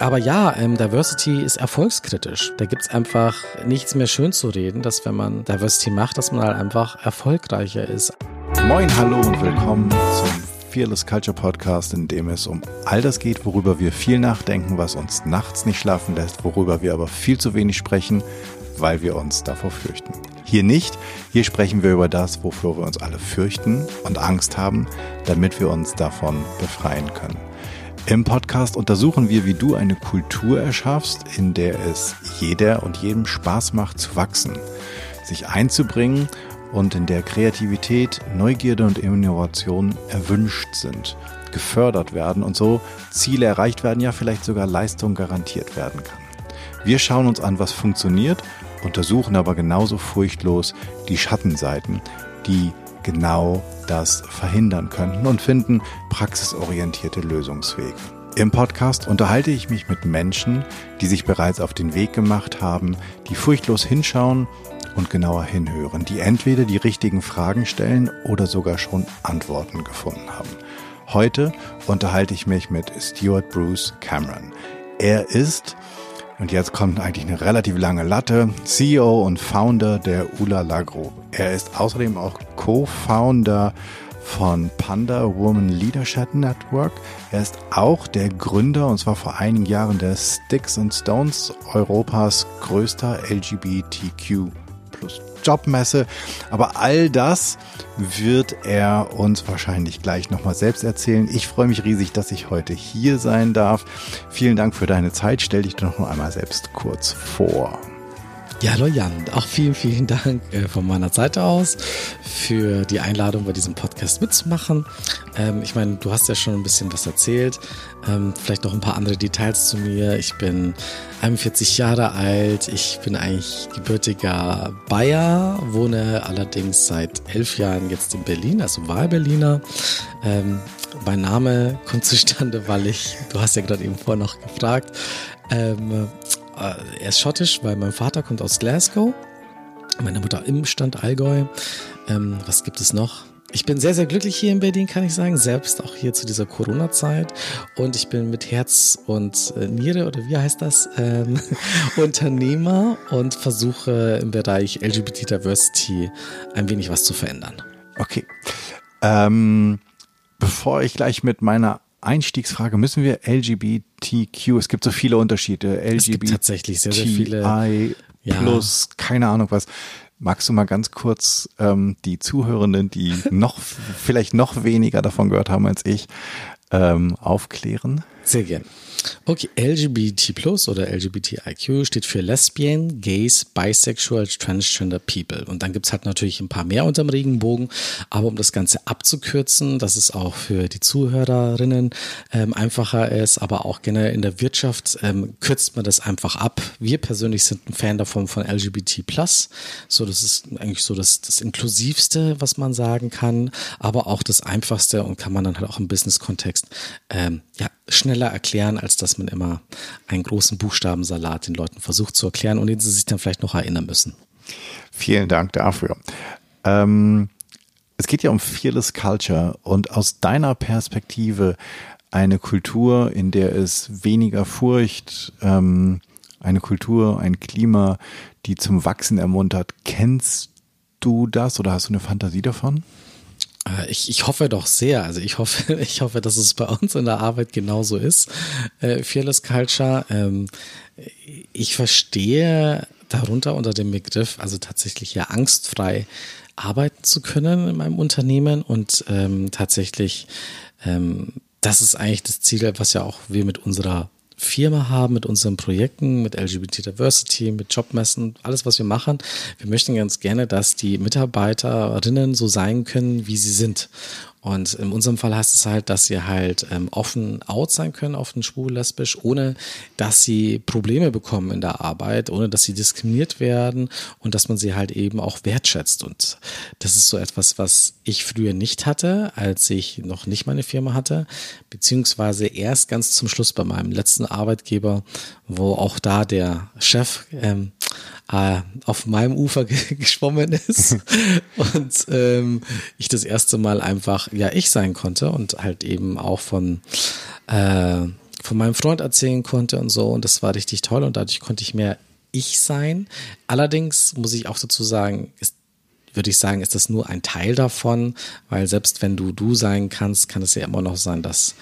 Aber ja, ähm, Diversity ist erfolgskritisch. Da gibt's einfach nichts mehr schön zu reden, dass wenn man Diversity macht, dass man halt einfach erfolgreicher ist. Moin, hallo und willkommen zum Fearless Culture Podcast, in dem es um all das geht, worüber wir viel nachdenken, was uns nachts nicht schlafen lässt, worüber wir aber viel zu wenig sprechen, weil wir uns davor fürchten. Hier nicht, hier sprechen wir über das, wofür wir uns alle fürchten und Angst haben, damit wir uns davon befreien können. Im Podcast untersuchen wir, wie du eine Kultur erschaffst, in der es jeder und jedem Spaß macht zu wachsen, sich einzubringen und in der Kreativität, Neugierde und Innovation erwünscht sind, gefördert werden und so Ziele erreicht werden, ja vielleicht sogar Leistung garantiert werden kann. Wir schauen uns an, was funktioniert, untersuchen aber genauso furchtlos die Schattenseiten, die genau das verhindern könnten und finden praxisorientierte Lösungswege. Im Podcast unterhalte ich mich mit Menschen, die sich bereits auf den Weg gemacht haben, die furchtlos hinschauen und genauer hinhören, die entweder die richtigen Fragen stellen oder sogar schon Antworten gefunden haben. Heute unterhalte ich mich mit Stuart Bruce Cameron. Er ist und jetzt kommt eigentlich eine relativ lange Latte. CEO und Founder der Ulala Group. Er ist außerdem auch Co-Founder von Panda Woman Leadership Network. Er ist auch der Gründer, und zwar vor einigen Jahren, der Sticks and Stones, Europas größter LGBTQ Jobmesse. Aber all das wird er uns wahrscheinlich gleich nochmal selbst erzählen. Ich freue mich riesig, dass ich heute hier sein darf. Vielen Dank für deine Zeit. Stell dich doch noch einmal selbst kurz vor. Ja, hallo Jan, auch vielen, vielen Dank äh, von meiner Seite aus für die Einladung, bei diesem Podcast mitzumachen. Ähm, ich meine, du hast ja schon ein bisschen was erzählt, ähm, vielleicht noch ein paar andere Details zu mir. Ich bin 41 Jahre alt, ich bin eigentlich gebürtiger Bayer, wohne allerdings seit elf Jahren jetzt in Berlin, also Wahlberliner. Ähm, mein Name kommt zustande, weil ich, du hast ja gerade eben vorher noch gefragt, er ist schottisch, weil mein Vater kommt aus Glasgow, meine Mutter im Stand Allgäu. Ähm, was gibt es noch? Ich bin sehr, sehr glücklich hier in Berlin, kann ich sagen, selbst auch hier zu dieser Corona-Zeit. Und ich bin mit Herz und äh, Niere, oder wie heißt das, ähm, Unternehmer und versuche im Bereich LGBT Diversity ein wenig was zu verändern. Okay. Ähm, bevor ich gleich mit meiner Einstiegsfrage, müssen wir LGBTQ, es gibt so viele Unterschiede, LGBT tatsächlich sehr, sehr viele. I plus, ja. keine Ahnung was. Magst du mal ganz kurz ähm, die Zuhörenden, die noch vielleicht noch weniger davon gehört haben als ich, ähm, aufklären? Sehr gern. Okay, LGBT plus oder LGBTIQ steht für Lesbian, Gays, Bisexual, Transgender People. Und dann gibt's halt natürlich ein paar mehr unterm Regenbogen. Aber um das Ganze abzukürzen, dass es auch für die Zuhörerinnen ähm, einfacher ist, aber auch generell in der Wirtschaft ähm, kürzt man das einfach ab. Wir persönlich sind ein Fan davon von LGBT plus. So, das ist eigentlich so das, das Inklusivste, was man sagen kann, aber auch das Einfachste und kann man dann halt auch im Business-Kontext ähm, ja, schneller erklären, als dass man immer einen großen Buchstabensalat den Leuten versucht zu erklären und den sie sich dann vielleicht noch erinnern müssen. Vielen Dank dafür. Ähm, es geht ja um Fearless Culture und aus deiner Perspektive eine Kultur, in der es weniger Furcht, ähm, eine Kultur, ein Klima, die zum Wachsen ermuntert. Kennst du das oder hast du eine Fantasie davon? Äh, ich, ich hoffe doch sehr. Also ich hoffe, ich hoffe, dass es bei uns in der Arbeit genauso ist. Äh, Fearless Culture. Ähm, ich verstehe darunter unter dem Begriff, also tatsächlich ja angstfrei arbeiten zu können in meinem Unternehmen und ähm, tatsächlich, ähm, das ist eigentlich das Ziel, was ja auch wir mit unserer Firma haben, mit unseren Projekten, mit LGBT Diversity, mit Jobmessen, alles, was wir machen. Wir möchten ganz gerne, dass die Mitarbeiterinnen so sein können, wie sie sind. Und in unserem Fall heißt es halt, dass sie halt ähm, offen out sein können, offen schwul, lesbisch, ohne dass sie Probleme bekommen in der Arbeit, ohne dass sie diskriminiert werden und dass man sie halt eben auch wertschätzt. Und das ist so etwas, was ich früher nicht hatte, als ich noch nicht meine Firma hatte, beziehungsweise erst ganz zum Schluss bei meinem letzten Arbeitgeber, wo auch da der Chef ähm, äh, auf meinem Ufer geschwommen ist und ähm, ich das erste Mal einfach ja ich sein konnte und halt eben auch von äh, von meinem Freund erzählen konnte und so. Und das war richtig toll und dadurch konnte ich mehr ich sein. Allerdings muss ich auch dazu sagen, ist würde ich sagen, ist das nur ein Teil davon, weil selbst wenn du du sein kannst, kann es ja immer noch sein, dass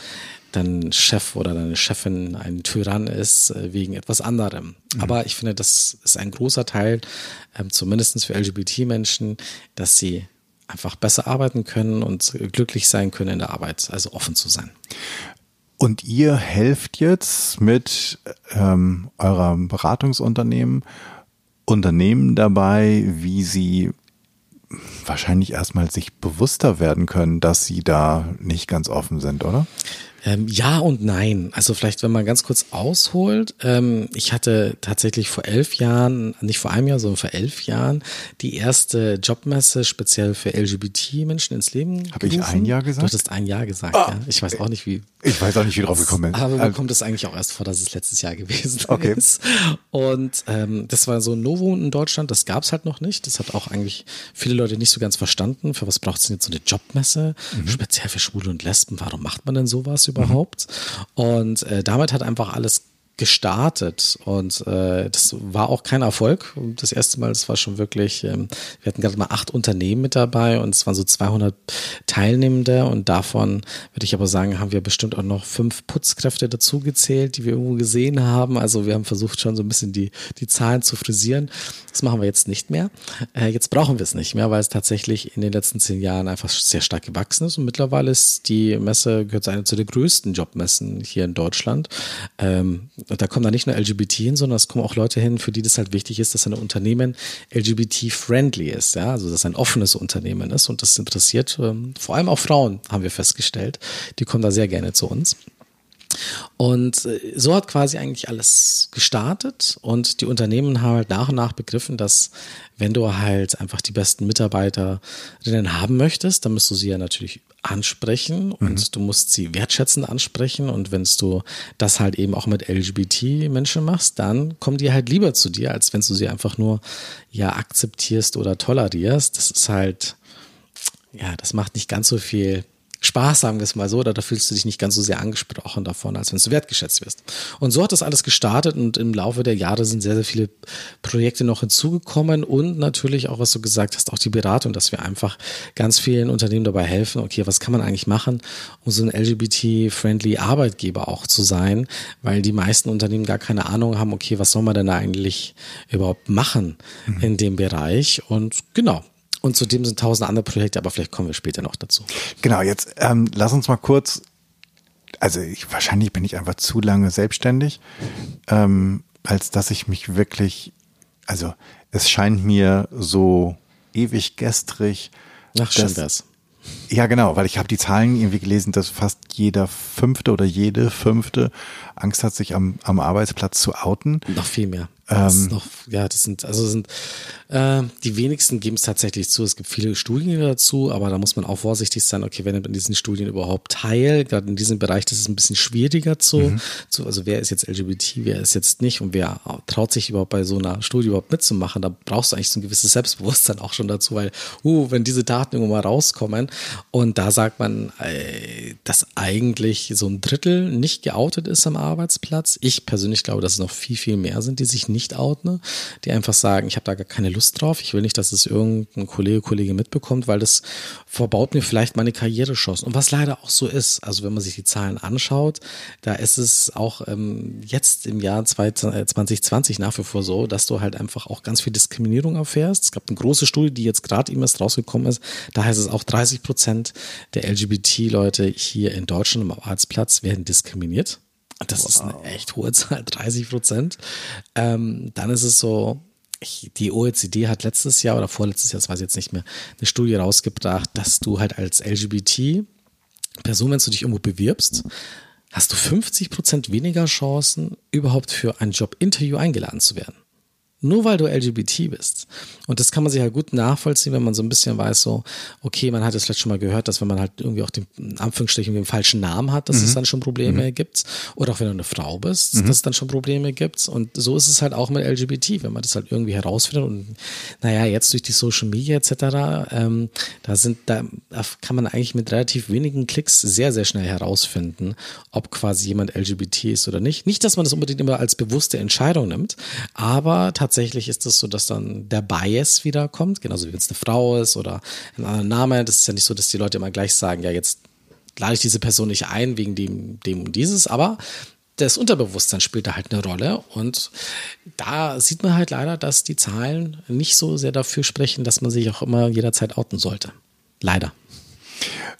dein Chef oder deine Chefin ein Tyrann ist äh, wegen etwas anderem. Mhm. Aber ich finde, das ist ein großer Teil, ähm, zumindest für LGBT-Menschen, dass sie einfach besser arbeiten können und glücklich sein können in der Arbeit, also offen zu sein. Und ihr helft jetzt mit ähm, eurem Beratungsunternehmen Unternehmen dabei, wie sie wahrscheinlich erstmal sich bewusster werden können, dass sie da nicht ganz offen sind, oder? Ähm, ja und nein. Also vielleicht, wenn man ganz kurz ausholt. Ähm, ich hatte tatsächlich vor elf Jahren, nicht vor einem Jahr, sondern vor elf Jahren, die erste Jobmesse speziell für LGBT-Menschen ins Leben Habe ich ein Jahr gesagt? Du hattest ein Jahr gesagt, ah, ja. Ich weiß auch nicht, wie. Ich weiß auch nicht, wie drauf gekommen bin. Aber mir also kommt es eigentlich auch erst vor, dass es letztes Jahr gewesen okay. ist. Und ähm, das war so ein Novum in Deutschland, das gab es halt noch nicht. Das hat auch eigentlich viele Leute nicht so ganz verstanden. Für was braucht es denn jetzt so eine Jobmesse? Mhm. Speziell für Schwule und Lesben. Warum macht man denn sowas überhaupt? Mhm. Und äh, damit hat einfach alles gestartet und äh, das war auch kein Erfolg. Das erste Mal, das war schon wirklich, ähm, wir hatten gerade mal acht Unternehmen mit dabei und es waren so 200 Teilnehmende und davon würde ich aber sagen, haben wir bestimmt auch noch fünf Putzkräfte dazugezählt, die wir irgendwo gesehen haben. Also wir haben versucht schon so ein bisschen die, die Zahlen zu frisieren. Das machen wir jetzt nicht mehr. Äh, jetzt brauchen wir es nicht mehr, weil es tatsächlich in den letzten zehn Jahren einfach sehr stark gewachsen ist und mittlerweile ist die Messe, gehört eine zu den größten Jobmessen hier in Deutschland. Ähm, da kommen da nicht nur LGBT hin, sondern es kommen auch Leute hin, für die das halt wichtig ist, dass ein Unternehmen LGBT-friendly ist, ja, also dass ein offenes Unternehmen ist und das interessiert ähm, vor allem auch Frauen, haben wir festgestellt. Die kommen da sehr gerne zu uns. Und äh, so hat quasi eigentlich alles gestartet und die Unternehmen haben halt nach und nach begriffen, dass wenn du halt einfach die besten Mitarbeiterinnen haben möchtest, dann musst du sie ja natürlich ansprechen und mhm. du musst sie wertschätzend ansprechen und wenn du das halt eben auch mit LGBT-Menschen machst, dann kommen die halt lieber zu dir, als wenn du sie einfach nur ja akzeptierst oder tolerierst. Das ist halt, ja, das macht nicht ganz so viel Spaß, sagen wir es mal so, oder da fühlst du dich nicht ganz so sehr angesprochen davon, als wenn du wertgeschätzt wirst. Und so hat das alles gestartet und im Laufe der Jahre sind sehr, sehr viele Projekte noch hinzugekommen und natürlich auch, was du gesagt hast, auch die Beratung, dass wir einfach ganz vielen Unternehmen dabei helfen, okay, was kann man eigentlich machen, um so ein LGBT-friendly Arbeitgeber auch zu sein, weil die meisten Unternehmen gar keine Ahnung haben, okay, was soll man denn da eigentlich überhaupt machen mhm. in dem Bereich und genau, und zudem sind tausend andere Projekte, aber vielleicht kommen wir später noch dazu. Genau, jetzt ähm, lass uns mal kurz, also ich, wahrscheinlich bin ich einfach zu lange selbstständig, ähm, als dass ich mich wirklich, also es scheint mir so ewig gestrig. Ach, schön das. Ja, genau, weil ich habe die Zahlen irgendwie gelesen, dass fast jeder Fünfte oder jede Fünfte Angst hat, sich am, am Arbeitsplatz zu outen. Noch viel mehr. Ähm, noch, ja, das sind, also sind, äh, die wenigsten geben es tatsächlich zu. Es gibt viele Studien dazu, aber da muss man auch vorsichtig sein, okay, wer nimmt in diesen Studien überhaupt teil? Gerade in diesem Bereich, das ist ein bisschen schwieriger zu, mhm. zu, also wer ist jetzt LGBT, wer ist jetzt nicht und wer traut sich überhaupt bei so einer Studie überhaupt mitzumachen? Da brauchst du eigentlich so ein gewisses Selbstbewusstsein auch schon dazu, weil, uh, wenn diese Daten irgendwo mal rauskommen und da sagt man, äh, dass eigentlich so ein Drittel nicht geoutet ist am Arbeitsplatz. Ich persönlich glaube, dass es noch viel, viel mehr sind, die sich nicht nicht outen, die einfach sagen, ich habe da gar keine Lust drauf, ich will nicht, dass es irgendein Kollege, Kollege mitbekommt, weil das verbaut mir vielleicht meine Karrierechancen. Und was leider auch so ist, also wenn man sich die Zahlen anschaut, da ist es auch ähm, jetzt im Jahr 2020 nach wie vor so, dass du halt einfach auch ganz viel Diskriminierung erfährst. Es gab eine große Studie, die jetzt gerade eben erst rausgekommen ist. Da heißt es auch 30 Prozent der LGBT-Leute hier in Deutschland am Arbeitsplatz werden diskriminiert. Das wow. ist eine echt hohe Zahl, 30 Prozent. Ähm, dann ist es so, ich, die OECD hat letztes Jahr oder vorletztes Jahr, das weiß ich jetzt nicht mehr, eine Studie rausgebracht, dass du halt als LGBT-Person, wenn du dich irgendwo bewirbst, hast du 50 Prozent weniger Chancen, überhaupt für ein Jobinterview eingeladen zu werden. Nur weil du LGBT bist. Und das kann man sich halt gut nachvollziehen, wenn man so ein bisschen weiß, so, okay, man hat es vielleicht schon mal gehört, dass wenn man halt irgendwie auch den, in Anführungsstrichen, den falschen Namen hat, dass mhm. es dann schon Probleme mhm. gibt. Oder auch wenn du eine Frau bist, mhm. dass es dann schon Probleme gibt. Und so ist es halt auch mit LGBT, wenn man das halt irgendwie herausfindet. Und naja, jetzt durch die Social Media etc., ähm, da sind, da, da kann man eigentlich mit relativ wenigen Klicks sehr, sehr schnell herausfinden, ob quasi jemand LGBT ist oder nicht. Nicht, dass man das unbedingt immer als bewusste Entscheidung nimmt, aber tatsächlich tatsächlich ist es so, dass dann der Bias wiederkommt, genauso wie wenn es eine Frau ist oder ein anderer Name. Das ist ja nicht so, dass die Leute immer gleich sagen, ja, jetzt lade ich diese Person nicht ein wegen dem, dem und dieses, aber das Unterbewusstsein spielt da halt eine Rolle und da sieht man halt leider, dass die Zahlen nicht so sehr dafür sprechen, dass man sich auch immer jederzeit outen sollte. Leider.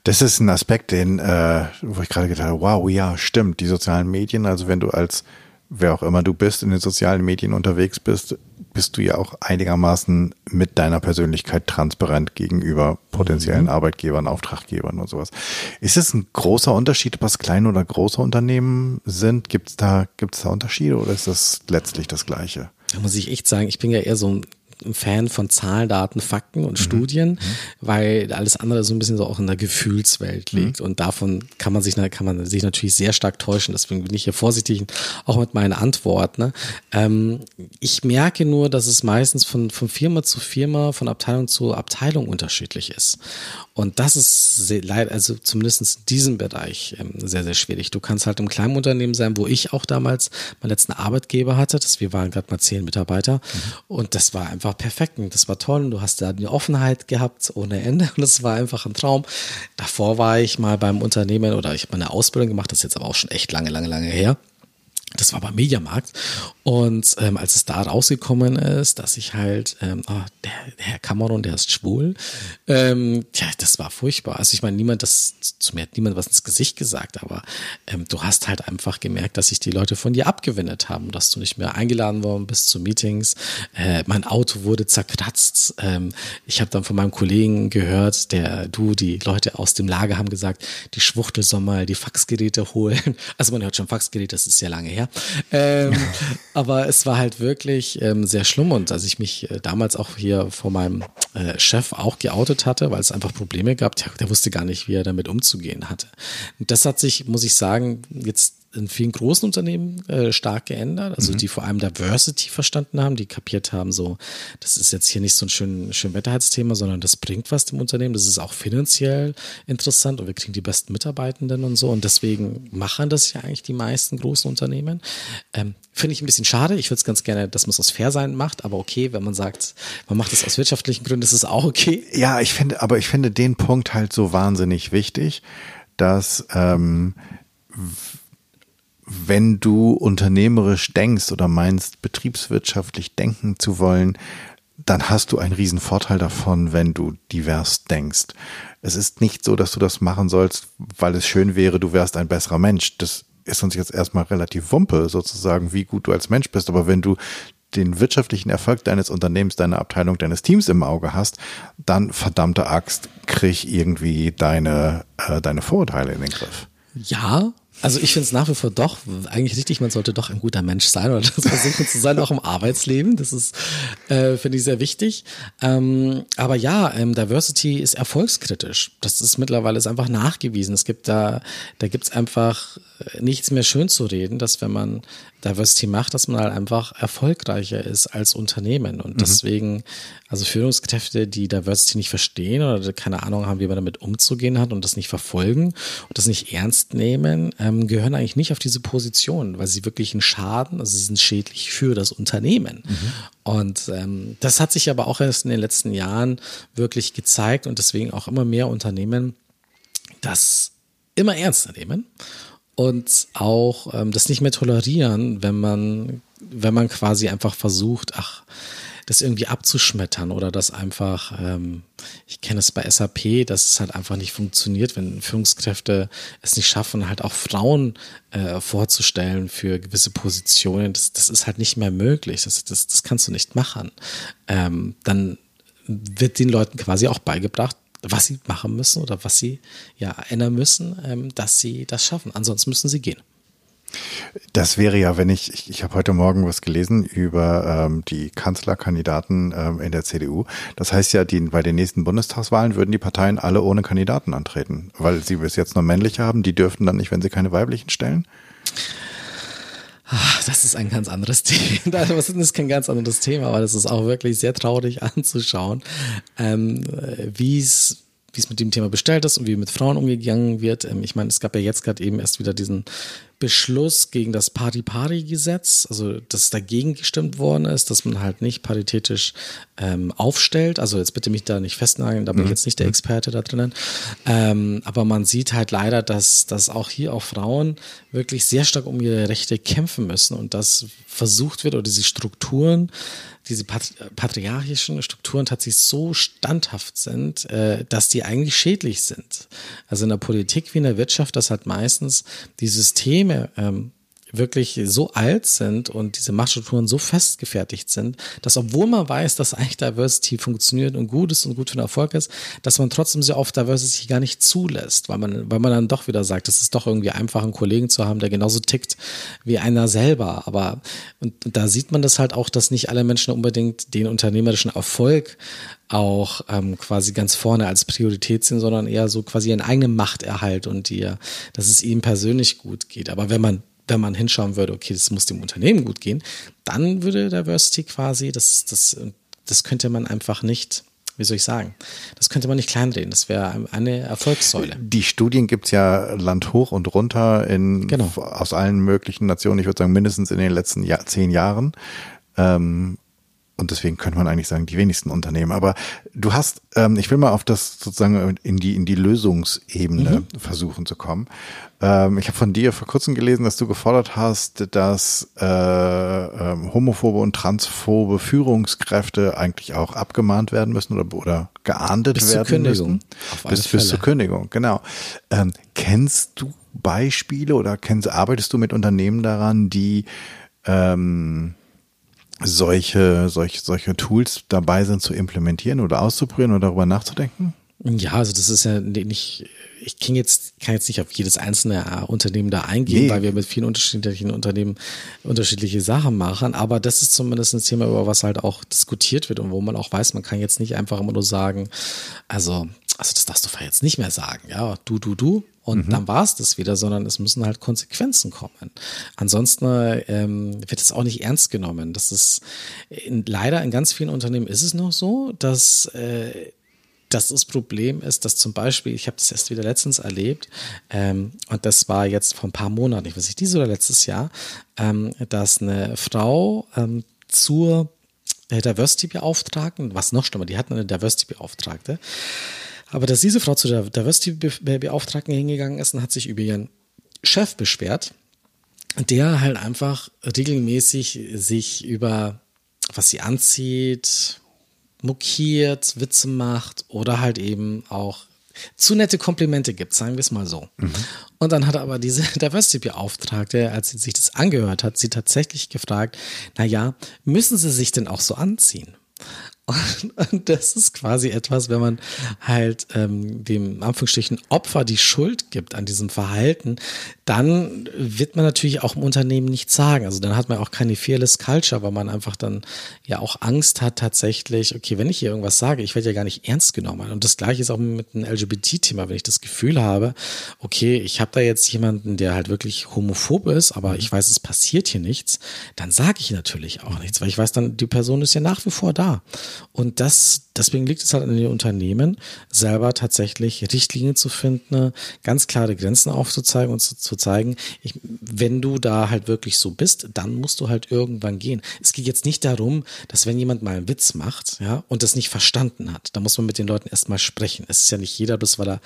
Das ist ein Aspekt, den, äh, wo ich gerade gedacht habe, wow, ja, stimmt, die sozialen Medien, also wenn du als wer auch immer du bist, in den sozialen Medien unterwegs bist, bist du ja auch einigermaßen mit deiner Persönlichkeit transparent gegenüber potenziellen mhm. Arbeitgebern, Auftraggebern und sowas. Ist es ein großer Unterschied, ob es kleine oder große Unternehmen sind? Gibt es da, gibt's da Unterschiede oder ist das letztlich das Gleiche? Da muss ich echt sagen, ich bin ja eher so ein ein Fan von Zahlen, Daten, Fakten und mhm. Studien, mhm. weil alles andere so ein bisschen so auch in der Gefühlswelt mhm. liegt. Mhm. Und davon kann man sich, kann man sich natürlich sehr stark täuschen. Deswegen bin ich hier vorsichtig, auch mit meinen Antworten. Ne? Ähm, ich merke nur, dass es meistens von, von Firma zu Firma, von Abteilung zu Abteilung unterschiedlich ist. Und das ist leider, also zumindest in diesem Bereich ähm, sehr, sehr schwierig. Du kannst halt im kleinen Unternehmen sein, wo ich auch damals meinen letzten Arbeitgeber hatte. Das, wir waren gerade mal zehn Mitarbeiter. Mhm. Und das war einfach perfekt. Und das war toll. Und du hast da eine Offenheit gehabt ohne Ende. Und das war einfach ein Traum. Davor war ich mal beim Unternehmen oder ich habe meine Ausbildung gemacht. Das ist jetzt aber auch schon echt lange, lange, lange her. Das war beim Mediamarkt. Und ähm, als es da rausgekommen ist, dass ich halt, ähm, oh, der, der Herr Cameron, der ist schwul, ähm, ja, das war furchtbar. Also ich meine, niemand, das zu mir hat niemand was ins Gesicht gesagt, aber ähm, du hast halt einfach gemerkt, dass sich die Leute von dir abgewendet haben, dass du nicht mehr eingeladen worden bist zu Meetings. Äh, mein Auto wurde zerkratzt. Ähm, ich habe dann von meinem Kollegen gehört, der du, die Leute aus dem Lager haben gesagt, die Schwuchtel soll mal die Faxgeräte holen. Also man hört schon Faxgeräte, das ist sehr lange her. Ähm, aber es war halt wirklich ähm, sehr schlimm und als ich mich äh, damals auch hier vor meinem äh, Chef auch geoutet hatte, weil es einfach Probleme gab, der, der wusste gar nicht, wie er damit umzugehen hatte. Das hat sich, muss ich sagen, jetzt in vielen großen Unternehmen äh, stark geändert, also mhm. die vor allem Diversity verstanden haben, die kapiert haben, so, das ist jetzt hier nicht so ein schön, schön Wetterheitsthema, sondern das bringt was dem Unternehmen, das ist auch finanziell interessant und wir kriegen die besten Mitarbeitenden und so und deswegen machen das ja eigentlich die meisten großen Unternehmen. Ähm, Finde ich ein bisschen schade, ich würde es ganz gerne, dass man es aus Fairsein macht, aber okay, wenn man sagt, man macht es aus wirtschaftlichen Gründen, ist es auch okay. Ja, ich finde, aber ich finde den Punkt halt so wahnsinnig wichtig, dass ähm, wenn du unternehmerisch denkst oder meinst, betriebswirtschaftlich denken zu wollen, dann hast du einen riesen Vorteil davon, wenn du divers denkst. Es ist nicht so, dass du das machen sollst, weil es schön wäre, du wärst ein besserer Mensch. Das ist uns jetzt erstmal relativ wumpe, sozusagen, wie gut du als Mensch bist. Aber wenn du den wirtschaftlichen Erfolg deines Unternehmens, deiner Abteilung, deines Teams im Auge hast, dann verdammte Axt, krieg irgendwie deine, äh, deine Vorurteile in den Griff. Ja, also ich finde es nach wie vor doch eigentlich richtig, man sollte doch ein guter Mensch sein oder das versuchen zu sein, auch im Arbeitsleben. Das ist, äh, finde ich, sehr wichtig. Ähm, aber ja, ähm, Diversity ist erfolgskritisch. Das ist mittlerweile ist einfach nachgewiesen. Es gibt da, da gibt's einfach äh, nichts mehr schön zu reden, dass wenn man Diversity macht, dass man halt einfach erfolgreicher ist als Unternehmen. Und mhm. deswegen, also Führungskräfte, die Diversity nicht verstehen oder keine Ahnung haben, wie man damit umzugehen hat und das nicht verfolgen und das nicht ernst nehmen, ähm, gehören eigentlich nicht auf diese Position, weil sie wirklich einen Schaden, also sie sind schädlich für das Unternehmen. Mhm. Und ähm, das hat sich aber auch erst in den letzten Jahren wirklich gezeigt und deswegen auch immer mehr Unternehmen das immer ernster nehmen und auch ähm, das nicht mehr tolerieren, wenn man, wenn man quasi einfach versucht, ach, das irgendwie abzuschmettern oder das einfach, ähm, ich kenne es bei SAP, dass es halt einfach nicht funktioniert, wenn Führungskräfte es nicht schaffen, halt auch Frauen äh, vorzustellen für gewisse Positionen. Das, das ist halt nicht mehr möglich. Das, das, das kannst du nicht machen. Ähm, dann wird den Leuten quasi auch beigebracht, was sie machen müssen oder was sie ja ändern müssen, ähm, dass sie das schaffen. Ansonsten müssen sie gehen. Das wäre ja, wenn ich, ich, ich habe heute Morgen was gelesen über ähm, die Kanzlerkandidaten ähm, in der CDU. Das heißt ja, die, bei den nächsten Bundestagswahlen würden die Parteien alle ohne Kandidaten antreten, weil sie bis jetzt nur männliche haben. Die dürften dann nicht, wenn sie keine weiblichen stellen. Ah, das ist ein ganz anderes Thema. Das ist kein ganz anderes Thema, aber das ist auch wirklich sehr traurig anzuschauen, ähm, wie es wie es mit dem Thema bestellt ist und wie mit Frauen umgegangen wird. Ähm, ich meine, es gab ja jetzt gerade eben erst wieder diesen Beschluss gegen das Pari-Pari-Gesetz, also dass dagegen gestimmt worden ist, dass man halt nicht paritätisch ähm, aufstellt. Also jetzt bitte mich da nicht festnageln, da bin ich mhm. jetzt nicht der mhm. Experte da drinnen. Ähm, aber man sieht halt leider, dass, dass auch hier auch Frauen wirklich sehr stark um ihre Rechte kämpfen müssen und dass versucht wird oder diese Strukturen diese patriarchischen Strukturen tatsächlich so standhaft sind, äh, dass die eigentlich schädlich sind. Also in der Politik wie in der Wirtschaft, das hat meistens die Systeme ähm, wirklich so alt sind und diese Machtstrukturen so festgefertigt sind, dass obwohl man weiß, dass eigentlich Diversity funktioniert und gut ist und gut für den Erfolg ist, dass man trotzdem sehr oft Diversity gar nicht zulässt, weil man, weil man dann doch wieder sagt, es ist doch irgendwie einfach, einen Kollegen zu haben, der genauso tickt wie einer selber. Aber und, da sieht man das halt auch, dass nicht alle Menschen unbedingt den unternehmerischen Erfolg auch ähm, quasi ganz vorne als Priorität sind, sondern eher so quasi ihren eigenen Machterhalt und die, dass es ihm persönlich gut geht. Aber wenn man wenn man hinschauen würde, okay, das muss dem Unternehmen gut gehen, dann würde Diversity quasi, das, das, das könnte man einfach nicht, wie soll ich sagen, das könnte man nicht kleinreden. Das wäre eine Erfolgssäule. Die Studien gibt's ja Land hoch und runter in, genau. aus allen möglichen Nationen, ich würde sagen mindestens in den letzten Jahr, zehn Jahren. Ähm, und deswegen könnte man eigentlich sagen, die wenigsten Unternehmen. Aber du hast, ähm, ich will mal auf das sozusagen in die, in die Lösungsebene mhm. versuchen zu kommen. Ähm, ich habe von dir vor kurzem gelesen, dass du gefordert hast, dass äh, äh, homophobe und transphobe Führungskräfte eigentlich auch abgemahnt werden müssen oder, oder geahndet bis werden zur Kündigung. müssen. Bis, bis zur Kündigung, genau. Ähm, kennst du Beispiele oder kennst, arbeitest du mit Unternehmen daran, die ähm, solche, solche, solche Tools dabei sind zu implementieren oder auszuprobieren oder darüber nachzudenken? Ja, also das ist ja nicht, ich kann jetzt, kann jetzt nicht auf jedes einzelne äh, Unternehmen da eingehen, nee. weil wir mit vielen unterschiedlichen Unternehmen unterschiedliche Sachen machen. Aber das ist zumindest ein Thema, über was halt auch diskutiert wird und wo man auch weiß, man kann jetzt nicht einfach immer nur sagen, also, also das darfst du jetzt nicht mehr sagen, ja, du, du, du, und mhm. dann war es das wieder, sondern es müssen halt Konsequenzen kommen. Ansonsten ähm, wird es auch nicht ernst genommen. Das ist in, leider in ganz vielen Unternehmen ist es noch so, dass äh, dass das Problem ist, dass zum Beispiel, ich habe das erst wieder letztens erlebt, ähm, und das war jetzt vor ein paar Monaten, ich weiß nicht, dieses oder letztes Jahr, ähm, dass eine Frau ähm, zur äh, Diversity-Beauftragten, was noch schlimmer, die hatten eine Diversity-Beauftragte, aber dass diese Frau zu der Diversity-Beauftragten hingegangen ist und hat sich über ihren Chef beschwert, der halt einfach regelmäßig sich über was sie anzieht, mokiert, Witze macht oder halt eben auch zu nette Komplimente gibt, sagen wir es mal so. Mhm. Und dann hat aber diese Diversity-Beauftragte, als sie sich das angehört hat, sie tatsächlich gefragt, na ja, müssen sie sich denn auch so anziehen? Und, das ist quasi etwas, wenn man halt ähm, dem Anführungsstrichen Opfer die Schuld gibt an diesem Verhalten, dann wird man natürlich auch im Unternehmen nichts sagen. Also dann hat man auch keine fearless Culture, weil man einfach dann ja auch Angst hat tatsächlich, okay, wenn ich hier irgendwas sage, ich werde ja gar nicht ernst genommen. Und das gleiche ist auch mit einem LGBT-Thema, wenn ich das Gefühl habe, okay, ich habe da jetzt jemanden, der halt wirklich homophob ist, aber ich weiß, es passiert hier nichts, dann sage ich natürlich auch nichts, weil ich weiß dann, die Person ist ja nach wie vor da. Und das, deswegen liegt es halt an den Unternehmen, selber tatsächlich Richtlinien zu finden, ganz klare Grenzen aufzuzeigen und zu, zu zeigen, ich, wenn du da halt wirklich so bist, dann musst du halt irgendwann gehen. Es geht jetzt nicht darum, dass wenn jemand mal einen Witz macht, ja, und das nicht verstanden hat, da muss man mit den Leuten erstmal sprechen. Es ist ja nicht jeder, bloß weil er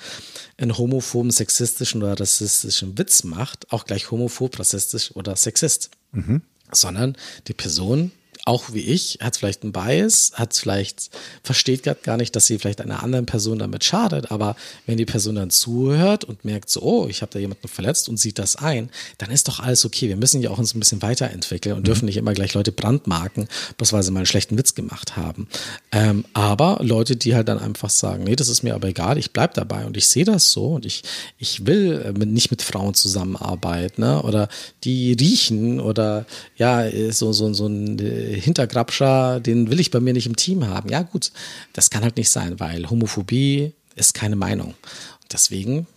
einen homophoben, sexistischen oder rassistischen Witz macht, auch gleich homophob, rassistisch oder sexist. Mhm. Sondern die Person auch wie ich, hat vielleicht einen Bias, hat vielleicht, versteht gerade gar nicht, dass sie vielleicht einer anderen Person damit schadet, aber wenn die Person dann zuhört und merkt so, oh, ich habe da jemanden verletzt und sieht das ein, dann ist doch alles okay. Wir müssen ja auch uns ein bisschen weiterentwickeln und mhm. dürfen nicht immer gleich Leute brandmarken, bloß weil sie mal einen schlechten Witz gemacht haben. Ähm, aber Leute, die halt dann einfach sagen, nee, das ist mir aber egal, ich bleib dabei und ich sehe das so und ich, ich will äh, nicht mit Frauen zusammenarbeiten, ne? oder die riechen oder ja, so, so, so ein äh, Hintergrabscher, den will ich bei mir nicht im Team haben. Ja, gut, das kann halt nicht sein, weil Homophobie ist keine Meinung. Und deswegen,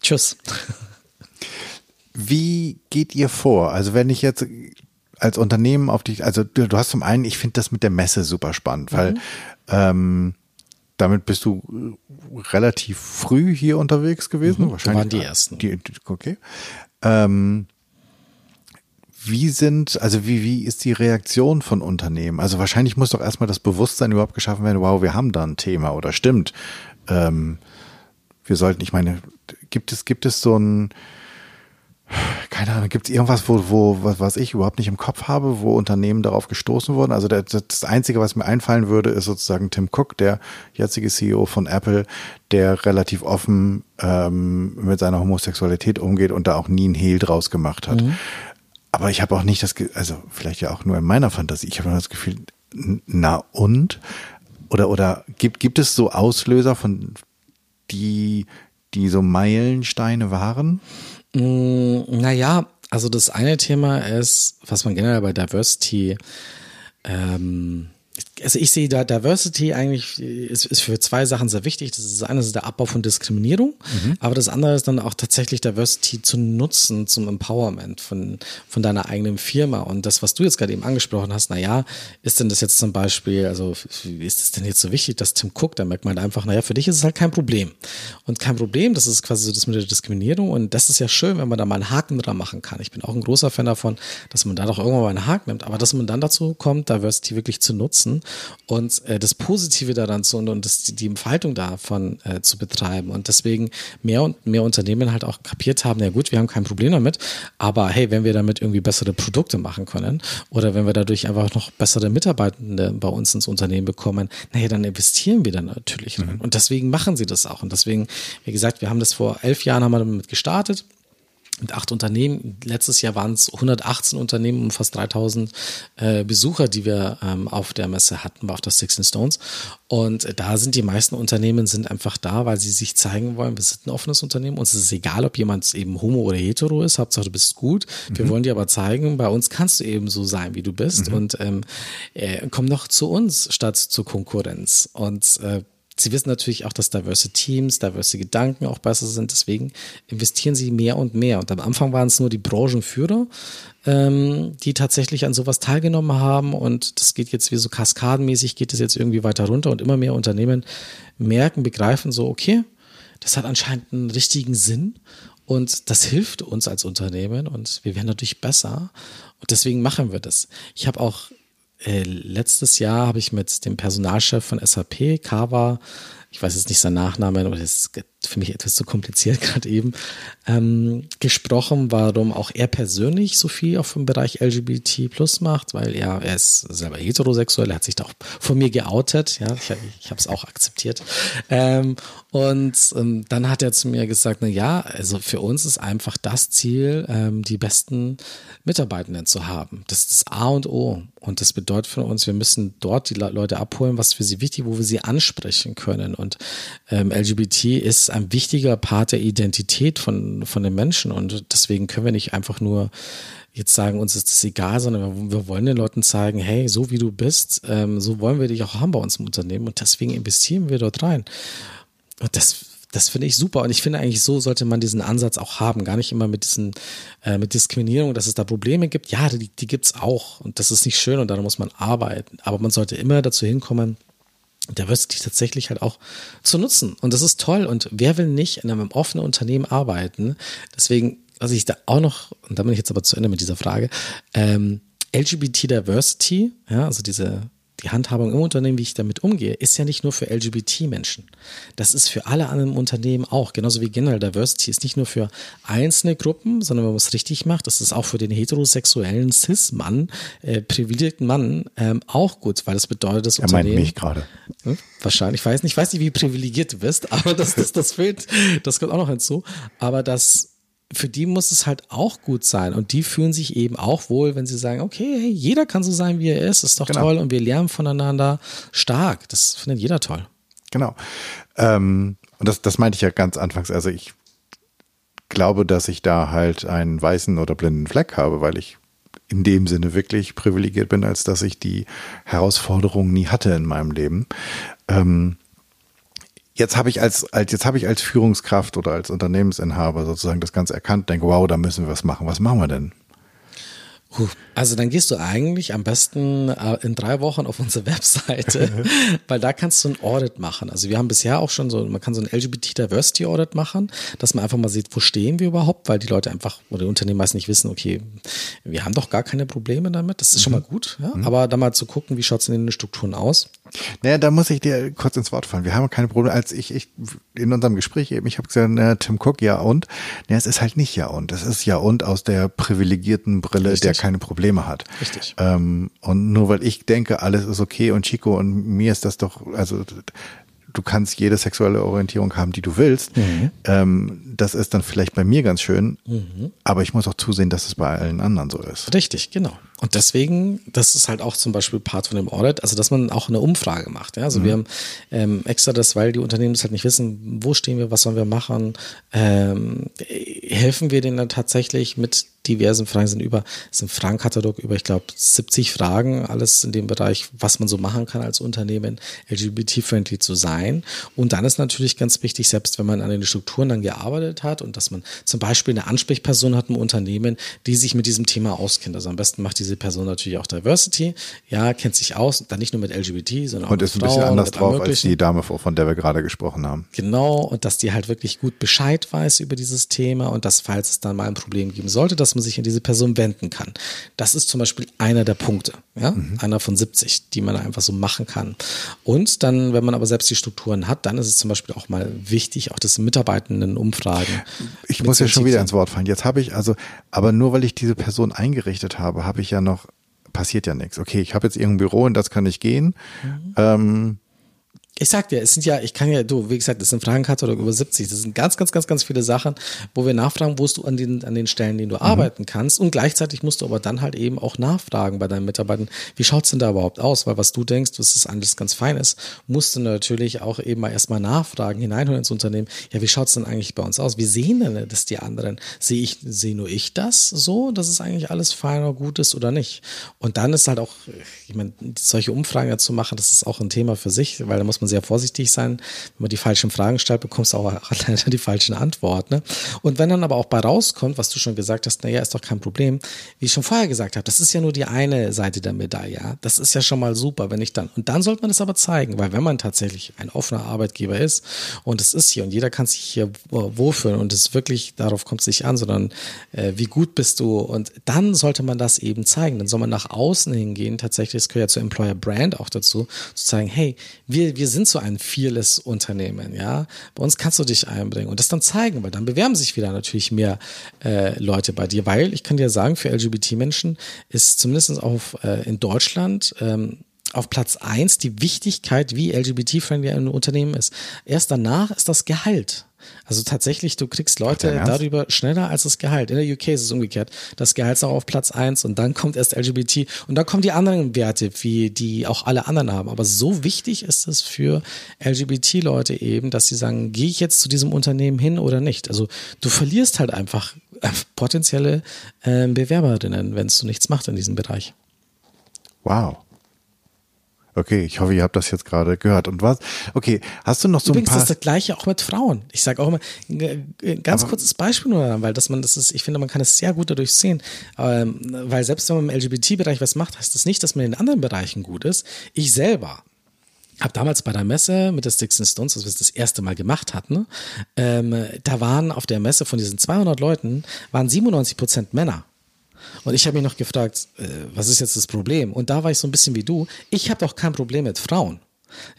tschüss. Wie geht ihr vor? Also wenn ich jetzt als Unternehmen auf dich, also du, du hast zum einen, ich finde das mit der Messe super spannend, weil mhm. ähm, damit bist du relativ früh hier unterwegs gewesen. Mhm, Wahrscheinlich waren die ersten. Die, okay. Ähm, wie sind, also wie, wie ist die Reaktion von Unternehmen? Also wahrscheinlich muss doch erstmal das Bewusstsein überhaupt geschaffen werden, wow, wir haben da ein Thema oder stimmt. Ähm, wir sollten, ich meine, gibt es, gibt es so ein, keine Ahnung, gibt es irgendwas, wo, wo, was, was ich überhaupt nicht im Kopf habe, wo Unternehmen darauf gestoßen wurden? Also der, das Einzige, was mir einfallen würde, ist sozusagen Tim Cook, der jetzige CEO von Apple, der relativ offen ähm, mit seiner Homosexualität umgeht und da auch nie einen Hehl draus gemacht hat. Mhm. Aber ich habe auch nicht das, also vielleicht ja auch nur in meiner Fantasie, ich habe das Gefühl, na und? Oder, oder gibt, gibt es so Auslöser von die, die so Meilensteine waren? Mm, naja, also das eine Thema ist, was man generell bei Diversity ähm, also ich sehe da Diversity eigentlich ist, ist für zwei Sachen sehr wichtig. Das ist eine ist der Abbau von Diskriminierung, mhm. aber das andere ist dann auch tatsächlich Diversity zu nutzen zum Empowerment von, von deiner eigenen Firma. Und das, was du jetzt gerade eben angesprochen hast, na ja, ist denn das jetzt zum Beispiel, also ist es denn jetzt so wichtig, dass Tim Cook, da merkt man einfach, naja, für dich ist es halt kein Problem. Und kein Problem, das ist quasi so das mit der Diskriminierung. Und das ist ja schön, wenn man da mal einen Haken dran machen kann. Ich bin auch ein großer Fan davon, dass man da doch irgendwann mal einen Haken nimmt, aber dass man dann dazu kommt, Diversity wirklich zu nutzen und äh, das Positive daran zu und, und das, die, die Entfaltung davon äh, zu betreiben. Und deswegen mehr und mehr Unternehmen halt auch kapiert haben, ja gut, wir haben kein Problem damit, aber hey, wenn wir damit irgendwie bessere Produkte machen können oder wenn wir dadurch einfach noch bessere Mitarbeitende bei uns ins Unternehmen bekommen, naja, dann investieren wir dann natürlich. Mhm. Und deswegen machen sie das auch. Und deswegen, wie gesagt, wir haben das vor elf Jahren haben wir damit gestartet mit acht Unternehmen. Letztes Jahr waren es 118 Unternehmen und fast 3000 äh, Besucher, die wir ähm, auf der Messe hatten, auf der Six Stones. Und da sind die meisten Unternehmen sind einfach da, weil sie sich zeigen wollen, wir sind ein offenes Unternehmen. Uns ist es egal, ob jemand eben homo oder hetero ist. Hauptsache, du bist gut. Wir mhm. wollen dir aber zeigen, bei uns kannst du eben so sein, wie du bist. Mhm. Und ähm, äh, komm doch zu uns statt zur Konkurrenz. Und äh, Sie wissen natürlich auch, dass diverse Teams, diverse Gedanken auch besser sind. Deswegen investieren sie mehr und mehr. Und am Anfang waren es nur die Branchenführer, ähm, die tatsächlich an sowas teilgenommen haben. Und das geht jetzt wie so kaskadenmäßig, geht es jetzt irgendwie weiter runter. Und immer mehr Unternehmen merken, begreifen so, okay, das hat anscheinend einen richtigen Sinn. Und das hilft uns als Unternehmen und wir werden natürlich besser. Und deswegen machen wir das. Ich habe auch äh, letztes Jahr habe ich mit dem Personalchef von SAP, Kava, ich weiß jetzt nicht sein Nachname, aber das ist für mich etwas zu kompliziert gerade eben, ähm, gesprochen, warum auch er persönlich so viel auf dem Bereich LGBT plus macht, weil er, er ist selber heterosexuell, er hat sich da auch von mir geoutet, ja, ich, ich habe es auch akzeptiert. Ähm, und ähm, dann hat er zu mir gesagt, na ja, also für uns ist einfach das Ziel, ähm, die besten Mitarbeitenden zu haben. Das ist das A und O. Und das bedeutet für uns, wir müssen dort die Leute abholen, was für sie wichtig, wo wir sie ansprechen können. Und ähm, LGBT ist ein wichtiger Part der Identität von, von den Menschen. Und deswegen können wir nicht einfach nur jetzt sagen, uns ist das egal, sondern wir wollen den Leuten zeigen, hey, so wie du bist, ähm, so wollen wir dich auch haben bei uns im Unternehmen. Und deswegen investieren wir dort rein. Und das, das finde ich super. Und ich finde eigentlich, so sollte man diesen Ansatz auch haben. Gar nicht immer mit diesen, äh, mit Diskriminierung, dass es da Probleme gibt. Ja, die, die gibt's auch. Und das ist nicht schön und daran muss man arbeiten. Aber man sollte immer dazu hinkommen, Diversity tatsächlich halt auch zu nutzen. Und das ist toll. Und wer will nicht in einem offenen Unternehmen arbeiten? Deswegen, was ich da auch noch, und da bin ich jetzt aber zu Ende mit dieser Frage, ähm, LGBT Diversity, ja, also diese die Handhabung im Unternehmen, wie ich damit umgehe, ist ja nicht nur für LGBT-Menschen. Das ist für alle anderen Unternehmen auch. Genauso wie General Diversity ist nicht nur für einzelne Gruppen, sondern wenn man es richtig macht, das ist auch für den heterosexuellen Cis-Mann, äh, privilegierten Mann ähm, auch gut, weil das bedeutet, dass Er Unternehmen. meint mich gerade. Hm? Wahrscheinlich, ich weiß nicht, ich weiß nicht, wie privilegiert du bist, aber das, das, das fehlt, das kommt auch noch hinzu. Aber das, für die muss es halt auch gut sein. Und die fühlen sich eben auch wohl, wenn sie sagen, okay, hey, jeder kann so sein, wie er ist, ist doch Genau. toll und wir lernen voneinander stark. Das findet jeder toll. Genau. Ähm, und das, das meinte ich ja ganz anfangs. Also ich glaube, dass ich da halt einen weißen oder blinden Fleck habe, weil ich in dem Sinne wirklich privilegiert bin, als dass ich die Herausforderung nie hatte in meinem Leben. Ähm, jetzt habe ich als, als jetzt habe ich als Führungskraft oder als Unternehmensinhaber sozusagen das Ganze erkannt, denke, wow, da müssen wir was machen. Was machen wir denn? Also dann gehst du eigentlich am besten äh, in drei Wochen auf unsere Webseite, weil da kannst du ein Audit machen. Also wir haben bisher auch schon so, man kann so ein LGBT Diversity Audit machen, dass man einfach mal sieht, wo stehen wir überhaupt, weil die Leute einfach oder die Unternehmen meist nicht wissen, okay, wir haben doch gar keine Probleme damit. Das ist schon mal gut, ja? aber da mal zu gucken, wie schaut es in den Strukturen aus. Naja, da muss ich dir kurz ins Wort fallen. Wir haben keine Probleme. Als ich, ich in unserem Gespräch eben, ich habe gesagt, na, Tim Cook, ja und? Na, es ist halt nicht ja und. Es ist ja und aus der privilegierten Brille, Richtig. der keine Probleme hat. Richtig. Ähm, und nur weil ich denke, alles ist okay und Chico und mir ist das doch, also du kannst jede sexuelle Orientierung haben, die du willst. Ähm, das ist dann vielleicht bei mir ganz schön, aber ich muss auch zusehen, dass es bei allen anderen so ist. Richtig, genau. Und deswegen, das ist halt auch zum Beispiel Part von dem Audit, also dass man auch eine Umfrage macht. Ja? Also wir haben ähm, extra das, weil die Unternehmen das halt nicht wissen, wo stehen wir, was sollen wir machen, ähm, helfen wir denen dann tatsächlich mit diversen Fragen sind über, es ist ein Fragenkatalog über, ich glaube, 70 Fragen, alles in dem Bereich, was man so machen kann als Unternehmen, LGBT-friendly zu sein. Und dann ist natürlich ganz wichtig, selbst wenn man an den Strukturen dann gearbeitet hat und dass man zum Beispiel eine Ansprechperson hat im Unternehmen, die sich mit diesem Thema auskennt. Also am besten macht diese Person natürlich auch Diversity, ja, kennt sich aus, dann nicht nur mit LGBT, sondern auch Und mit ist ein bisschen anders drauf als die Dame, von der wir gerade gesprochen haben. Genau, und dass die halt wirklich gut Bescheid weiß über dieses Thema und dass, falls es dann mal ein Problem geben sollte, dass man sich an diese Person wenden kann. Das ist zum Beispiel einer der Punkte, ja, einer von 70, die man einfach so machen kann. Und dann, wenn man aber selbst die Strukturen hat, dann ist es zum Beispiel auch mal wichtig, auch das Mitarbeitenden Umfragen. Ich muss ja schon wieder ins Wort fallen. Jetzt habe ich also, aber nur weil ich diese Person eingerichtet habe, habe ich ja noch, passiert ja nichts. Okay, ich habe jetzt irgendein Büro, in das kann ich gehen. Ähm, Ich sag dir, es sind ja, ich kann ja, du, wie gesagt, es sind Fragenkatalog über 70. Das sind ganz, ganz, ganz, ganz viele Sachen, wo wir nachfragen, wo du an den, an den Stellen, denen du arbeiten kannst. Und gleichzeitig musst du aber dann halt eben auch nachfragen bei deinen Mitarbeitern, wie schaut's denn da überhaupt aus? Weil was du denkst, dass das alles ganz fein ist, musst du natürlich auch eben mal erstmal nachfragen, hineinholen ins Unternehmen. Ja, wie schaut's denn eigentlich bei uns aus? Wie sehen denn das die anderen? Sehe ich, sehe nur ich das so, dass es eigentlich alles fein oder gut ist oder nicht? Und dann ist halt auch, ich meine, solche Umfragen ja zu machen, das ist auch ein Thema für sich, weil da muss man sehr vorsichtig sein. Wenn man die falschen Fragen stellt, bekommst du auch leider die falschen Antworten. Ne? Und wenn dann aber auch bei rauskommt, was du schon gesagt hast, naja, ist doch kein Problem. Wie ich schon vorher gesagt habe, das ist ja nur die eine Seite der Medaille. Ja? Das ist ja schon mal super, wenn ich dann. Und dann sollte man das aber zeigen, weil wenn man tatsächlich ein offener Arbeitgeber ist und es ist hier und jeder kann sich hier wohlfühlen und es wirklich, darauf kommt es nicht an, sondern äh, wie gut bist du und dann sollte man das eben zeigen. Dann soll man nach außen hingehen, tatsächlich, das gehört ja zur Employer Brand auch dazu, zu sagen, hey, wir, wir sind so ein fearless Unternehmen, ja. Bei uns kannst du dich einbringen und das dann zeigen, weil dann bewerben sich wieder natürlich mehr äh, Leute bei dir, weil ich kann dir sagen, für LGBT-Menschen ist zumindest auf, äh, in Deutschland ähm, auf Platz eins die Wichtigkeit, wie LGBT-friendly ein Unternehmen ist. Erst danach ist das Gehalt. Also tatsächlich, du kriegst Leute darüber schneller als das Gehalt. In der UK ist es umgekehrt. Das Gehalt ist auch auf Platz eins und dann kommt erst LGBT und dann kommen die anderen Werte, wie die auch alle anderen haben. Aber so wichtig ist es für LGBT-Leute eben, dass sie sagen, gehe ich jetzt zu diesem Unternehmen hin oder nicht? Also du verlierst halt einfach äh, potenzielle äh, Bewerberinnen, wenn du nichts machst in diesem Bereich. wow. Okay, ich hoffe, ihr habt das jetzt gerade gehört. Und was? Okay, hast du noch so Übrigens ein paar? ist das gleiche auch mit Frauen. Ich sage auch immer, ein ganz kurzes Beispiel nur, weil dass man das ist, ich finde, man kann es sehr gut dadurch sehen. Ähm, weil selbst wenn man im LGBT-Bereich was macht, heißt das nicht, dass man in anderen Bereichen gut ist. Ich selber habe damals bei der Messe mit der Sticks and Stones, als wir es das erste Mal gemacht hatten, ähm, da waren auf der Messe von diesen 200 Leuten, waren 97 Prozent Männer. Und ich habe mich noch gefragt, äh, was ist jetzt das Problem? Und da war ich so ein bisschen wie du. Ich habe doch kein Problem mit Frauen.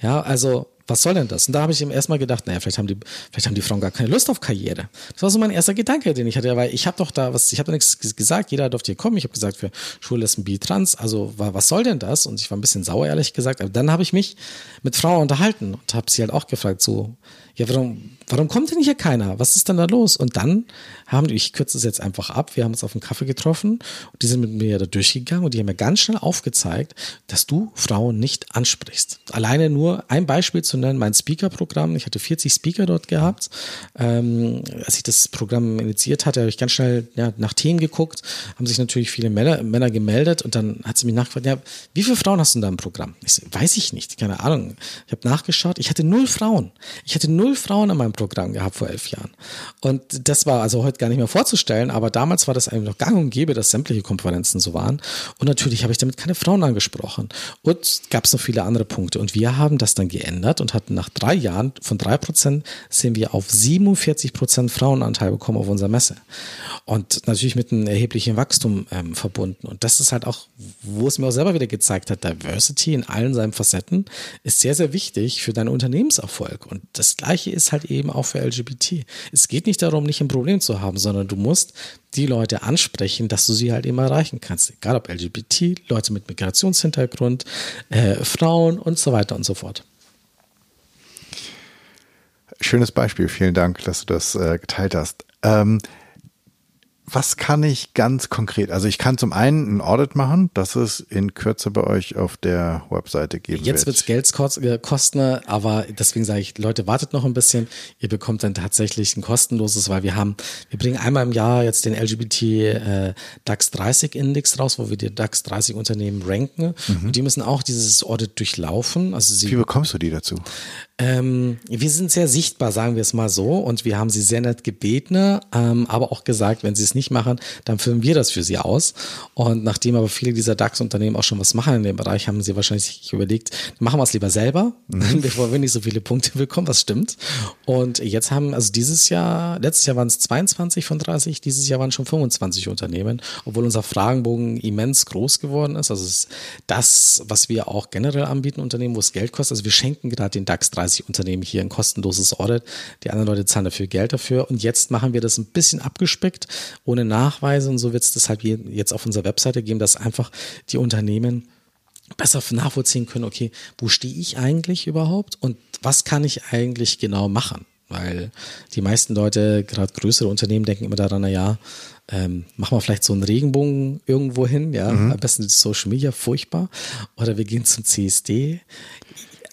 Ja, also was soll denn das? Und da habe ich ihm erstmal gedacht, naja, vielleicht haben die, vielleicht haben die Frauen gar keine Lust auf Karriere. Das war so mein erster Gedanke, den ich hatte, weil ich habe doch da was, ich habe da nichts gesagt, jeder durfte hier kommen. Ich habe gesagt, für Schwulessen, Bi, Trans, also was soll denn das? Und ich war ein bisschen sauer, ehrlich gesagt. Aber dann habe ich mich mit Frauen unterhalten und habe sie halt auch gefragt, so, ja, warum, warum kommt denn hier keiner? Was ist denn da los? Und dann haben die, ich kürze es jetzt einfach ab, wir haben uns auf einen Kaffee getroffen und die sind mit mir da durchgegangen und die haben mir ganz schnell aufgezeigt, dass du Frauen nicht ansprichst. Alleine nur ein Beispiel zu nennen, mein Speaker-Programm, ich hatte 40 Speaker dort gehabt. Ähm, als ich das Programm initiiert hatte, habe ich ganz schnell ja, nach Themen geguckt, haben sich natürlich viele Männer, Männer gemeldet und dann hat sie mich nachgefragt, ja, wie viele Frauen hast du in deinem Programm? Ich so, weiß ich nicht, keine Ahnung. Ich habe nachgeschaut, ich hatte null Frauen. Ich hatte null Frauen in meinem Programm gehabt vor elf Jahren. Und das war also heute gar nicht mehr vorzustellen, aber damals war das eigentlich noch gang und gäbe, dass sämtliche Konferenzen so waren. Und natürlich habe ich damit keine Frauen angesprochen. Und gab es noch viele andere Punkte. Und wir haben das dann geändert und hatten nach drei Jahren von drei Prozent sind wir auf 47 Prozent Frauenanteil bekommen auf unserer Messe. Und natürlich mit einem erheblichen Wachstum ähm, verbunden. Und das ist halt auch, wo es mir auch selber wieder gezeigt hat, Diversity in allen seinen Facetten ist sehr, sehr wichtig für deinen Unternehmenserfolg. Und das Gleiche ist halt eben auch für LGBT. Es geht nicht darum, nicht ein Problem zu haben, sondern du musst die Leute ansprechen, dass du sie halt eben erreichen kannst. Egal ob LGBT, Leute mit Migrationshintergrund, äh, Frauen und so weiter und so fort. Schönes Beispiel. Vielen Dank, dass du das äh, geteilt hast. Ähm, was kann ich ganz konkret? Also ich kann zum einen ein Audit machen, das es in Kürze bei euch auf der Webseite geben Jetzt wird es Geld kosten, aber deswegen sage ich, Leute, wartet noch ein bisschen. Ihr bekommt dann tatsächlich ein kostenloses, weil wir haben, wir bringen einmal im Jahr jetzt den LGBT äh, DAX 30 Index raus, wo wir die DAX 30 Unternehmen ranken. Mhm. Und die müssen auch dieses Audit durchlaufen. Also sie, Wie bekommst du die dazu? Ähm, wir sind sehr sichtbar, sagen wir es mal so, und wir haben sie sehr nett gebeten, ähm, aber auch gesagt, wenn sie es nicht machen, dann filmen wir das für sie aus. Und nachdem aber viele dieser DAX-Unternehmen auch schon was machen in dem Bereich, haben sie wahrscheinlich sich überlegt, machen wir es lieber selber, mhm. bevor wir nicht so viele Punkte bekommen, was stimmt. Und jetzt haben, also dieses Jahr, letztes Jahr waren es 22 von 30, dieses Jahr waren schon 25 Unternehmen, obwohl unser Fragenbogen immens groß geworden ist. Also es ist das, was wir auch generell anbieten, Unternehmen, wo es Geld kostet. Also wir schenken gerade den DAX 30 30 Unternehmen hier ein kostenloses Audit. Die anderen Leute zahlen dafür Geld dafür. Und jetzt machen wir das ein bisschen abgespeckt, ohne Nachweise. Und so wird es deshalb jetzt auf unserer Webseite geben, dass einfach die Unternehmen besser nachvollziehen können, okay, wo stehe ich eigentlich überhaupt und was kann ich eigentlich genau machen? Weil die meisten Leute, gerade größere Unternehmen, denken immer daran, na ja, ähm, machen wir vielleicht so einen Regenbogen irgendwo hin, ja, mhm. am besten die Social Media, furchtbar. Oder wir gehen zum CSD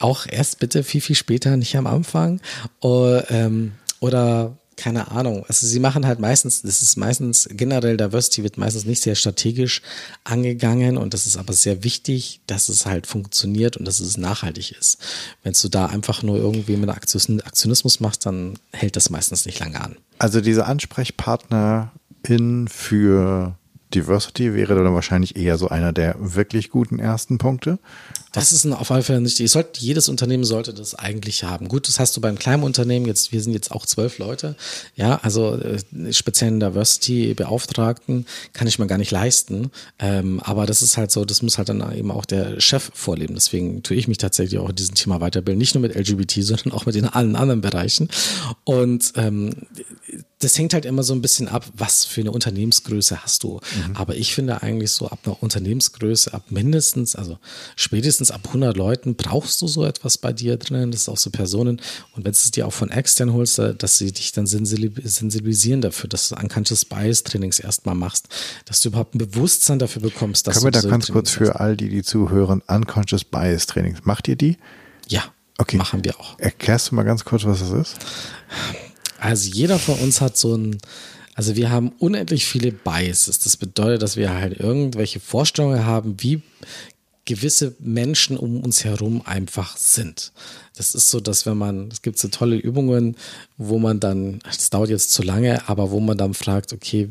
auch erst bitte viel, viel später, nicht am Anfang. Oder, ähm, oder keine Ahnung. Also sie machen halt meistens, das ist meistens generell Diversity wird meistens nicht sehr strategisch angegangen und das ist aber sehr wichtig, dass es halt funktioniert und dass es nachhaltig ist. Wenn du da einfach nur irgendwie mit Aktionismus machst, dann hält das meistens nicht lange an. Also diese Ansprechpartnerin für Diversity wäre dann wahrscheinlich eher so einer der wirklich guten ersten Punkte. Das ist auf alle Fälle nicht. Sollte, jedes Unternehmen sollte das eigentlich haben. Gut, das hast du beim kleinen Unternehmen. Jetzt, wir sind jetzt auch zwölf Leute. Ja, also äh, speziellen Diversity-Beauftragten kann ich mir gar nicht leisten. Ähm, aber das ist halt so, das muss halt dann eben auch der Chef vorleben. Deswegen tue ich mich tatsächlich auch in diesem Thema weiterbilden. Nicht nur mit LGBT, sondern auch mit den allen anderen Bereichen. Und ähm, das hängt halt immer so ein bisschen ab, was für eine Unternehmensgröße hast du. Mhm. Aber ich finde eigentlich so ab einer Unternehmensgröße, ab mindestens, also spätestens ab 100 Leuten brauchst du so etwas bei dir drinnen. Das ist auch so Personen. Und wenn du es dir auch von extern holst, dass sie dich dann sensibilisieren dafür, dass du Unconscious Bias Trainings erstmal machst, dass du überhaupt ein Bewusstsein dafür bekommst. Dass Können wir da ganz Trainings kurz für all die, die zuhören, Unconscious Bias Trainings, macht ihr die? Ja. Okay. Machen wir auch. Erklärst du mal ganz kurz, was das ist? Also jeder von uns hat so ein, also wir haben unendlich viele Biases. Das bedeutet, dass wir halt irgendwelche Vorstellungen haben, wie gewisse Menschen um uns herum einfach sind. Das ist so, dass wenn man, es gibt so tolle Übungen, wo man dann, das dauert jetzt zu lange, aber wo man dann fragt, okay,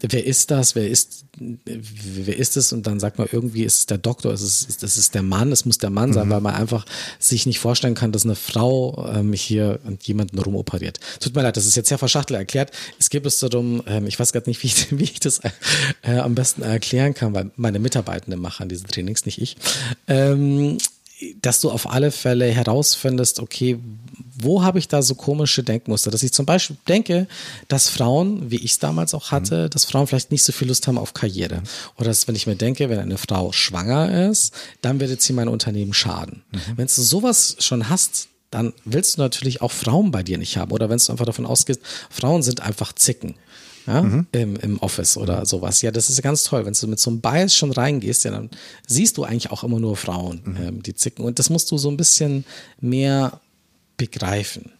wer ist das, wer ist, wer ist es? Und dann sagt man, irgendwie ist es der Doktor, es ist, ist der Mann, es muss der Mann sein, mhm. weil man einfach sich nicht vorstellen kann, dass eine Frau ähm, hier jemanden rumoperiert. Tut mir leid, das ist jetzt sehr verschachtelt erklärt. Es geht es darum, ähm, ich weiß gerade nicht, wie ich, wie ich das äh, am besten erklären kann, weil meine Mitarbeitenden machen diese Trainings, nicht ich. Ähm, dass du auf alle Fälle herausfindest, okay, wo habe ich da so komische Denkmuster? Dass ich zum Beispiel denke, dass Frauen, wie ich es damals auch hatte, mhm. dass Frauen vielleicht nicht so viel Lust haben auf Karriere. Oder dass, wenn ich mir denke, wenn eine Frau schwanger ist, dann wird sie mein Unternehmen schaden. Mhm. Wenn du sowas schon hast, dann willst du natürlich auch Frauen bei dir nicht haben. Oder wenn du einfach davon ausgehst, Frauen sind einfach Zicken ja, mhm. im, im Office oder sowas. Ja, das ist ja ganz toll. Wenn du mit so einem Bias schon reingehst, ja, dann siehst du eigentlich auch immer nur Frauen, mhm. ähm, die zicken. Und das musst du so ein bisschen mehr begreifen.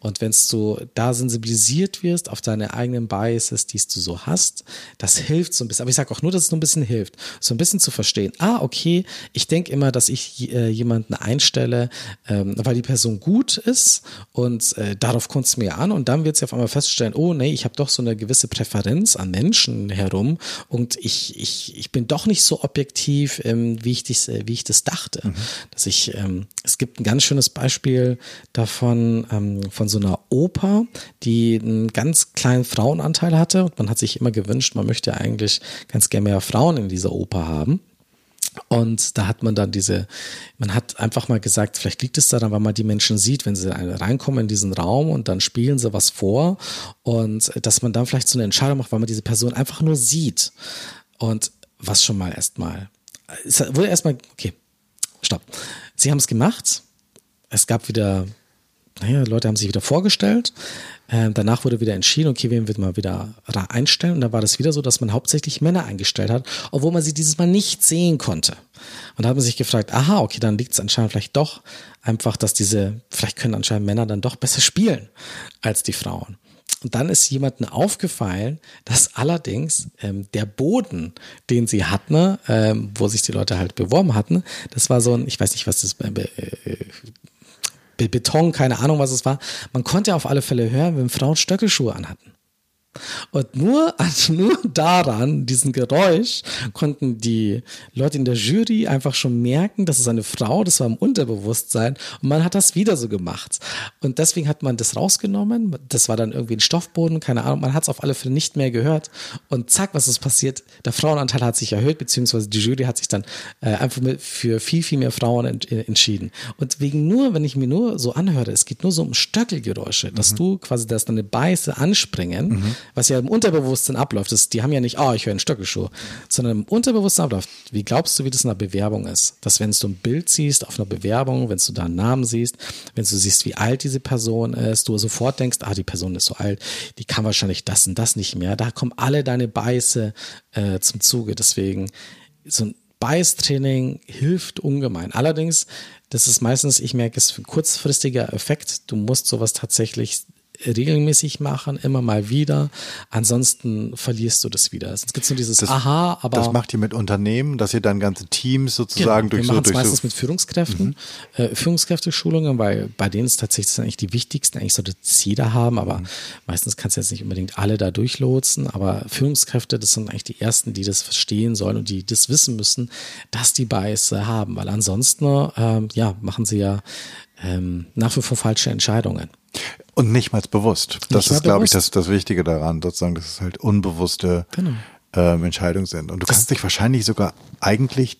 Und wenn du da sensibilisiert wirst auf deine eigenen Biases, die du so hast, das hilft so ein bisschen. Aber ich sage auch nur, dass es nur ein bisschen hilft, so ein bisschen zu verstehen. Ah, okay, ich denke immer, dass ich äh, jemanden einstelle, ähm, weil die Person gut ist und äh, darauf kommt es mir an. Und dann wird sie auf einmal feststellen, oh nee, ich habe doch so eine gewisse Präferenz an Menschen herum und ich, ich, ich bin doch nicht so objektiv, ähm, wie, ich dies, äh, wie ich das dachte. Mhm. Dass ich, ähm, es gibt ein ganz schönes Beispiel davon, ähm, von so einer Oper, die einen ganz kleinen Frauenanteil hatte. Und man hat sich immer gewünscht, man möchte eigentlich ganz gerne mehr Frauen in dieser Oper haben. Und da hat man dann diese, man hat einfach mal gesagt, vielleicht liegt es daran, weil man die Menschen sieht, wenn sie reinkommen in diesen Raum und dann spielen sie was vor und dass man dann vielleicht so eine Entscheidung macht, weil man diese Person einfach nur sieht. Und was schon mal erstmal, es wurde erstmal, okay, stopp. Sie haben es gemacht. Es gab wieder naja, Leute haben sich wieder vorgestellt. Ähm, danach wurde wieder entschieden, okay, wen wird man wieder einstellen. Und da war das wieder so, dass man hauptsächlich Männer eingestellt hat, obwohl man sie dieses Mal nicht sehen konnte. Und da hat man sich gefragt, aha, okay, dann liegt es anscheinend vielleicht doch einfach, dass diese, vielleicht können anscheinend Männer dann doch besser spielen als die Frauen. Und dann ist jemandem aufgefallen, dass allerdings ähm, der Boden, den sie hatten, ähm, wo sich die Leute halt beworben hatten, das war so ein, ich weiß nicht, was das äh, Beton, keine Ahnung, was es war. Man konnte auf alle Fälle hören, wenn Frauen Stöckelschuhe anhatten. Und nur, also nur daran, diesen Geräusch, konnten die Leute in der Jury einfach schon merken, dass es eine Frau, das war im Unterbewusstsein. Und man hat das wieder so gemacht. Und deswegen hat man das rausgenommen. Das war dann irgendwie ein Stoffboden, keine Ahnung. Man hat es auf alle Fälle nicht mehr gehört. Und zack, was ist passiert? Der Frauenanteil hat sich erhöht, beziehungsweise die Jury hat sich dann äh, einfach für viel, viel mehr Frauen ent äh, entschieden. Und wegen nur, wenn ich mir nur so anhöre, es geht nur so um Stöckelgeräusche, dass mhm. du quasi, dass deine Beiße anspringen. Mhm was ja im Unterbewusstsein abläuft. Das, die haben ja nicht, oh, ich höre einen Stöckelschuh, sondern im Unterbewusstsein abläuft. Wie glaubst du, wie das in einer Bewerbung ist? Dass wenn du ein Bild siehst auf einer Bewerbung, wenn du da einen Namen siehst, wenn du siehst, wie alt diese Person ist, du sofort denkst, ah, die Person ist so alt, die kann wahrscheinlich das und das nicht mehr. Da kommen alle deine Beiße äh, zum Zuge. Deswegen so ein Bias-Training hilft ungemein. Allerdings, das ist meistens, ich merke, es ist ein kurzfristiger Effekt. Du musst sowas tatsächlich regelmäßig machen, immer mal wieder. Ansonsten verlierst du das wieder. Sonst gibt es nur dieses das, Aha, aber. Das macht ihr mit Unternehmen, dass ihr dann ganze Teams sozusagen genau, durch wir so durch meistens so mit Führungskräften, mhm. äh, Führungskräfteschulungen, weil bei denen ist tatsächlich eigentlich die wichtigsten, eigentlich sollte es jeder haben, aber mhm. meistens kannst du jetzt nicht unbedingt alle da durchlotsen, aber Führungskräfte, das sind eigentlich die ersten, die das verstehen sollen und die das wissen müssen, dass die Bias haben, weil ansonsten, ähm, ja, machen sie ja ähm, nach wie vor falsche Entscheidungen. Und nicht mal bewusst. Das nicht ist, glaube ich, das, das Wichtige daran, sozusagen, dass es halt unbewusste genau. ähm, Entscheidungen sind. Und du das kannst dich wahrscheinlich sogar eigentlich,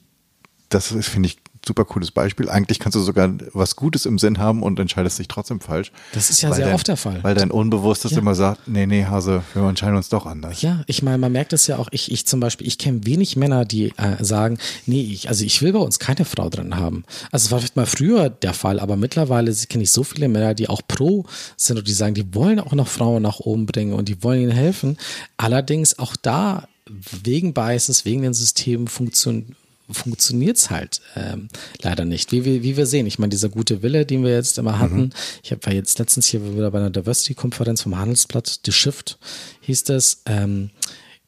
das finde ich super cooles Beispiel. Eigentlich kannst du sogar was Gutes im Sinn haben und entscheidest dich trotzdem falsch. Das ist ja sehr dein, oft der Fall. Weil dein Unbewusstes ja. immer sagt, nee, nee, Hase, wir entscheiden uns doch anders. Ja, ich meine, man merkt es ja auch, ich, ich zum Beispiel, ich kenne wenig Männer, die äh, sagen, nee, ich, also ich will bei uns keine Frau drin haben. Also es war vielleicht mal früher der Fall, aber mittlerweile kenne ich so viele Männer, die auch pro sind und die sagen, die wollen auch noch Frauen nach oben bringen und die wollen ihnen helfen. Allerdings auch da wegen Biases, wegen den Systemen funktioniert funktioniert es halt ähm, leider nicht. Wie, wie, wie wir sehen, ich meine, dieser gute Wille, den wir jetzt immer hatten, mhm. ich habe jetzt letztens hier wieder bei einer Diversity-Konferenz vom Handelsblatt, The Shift hieß das, ähm,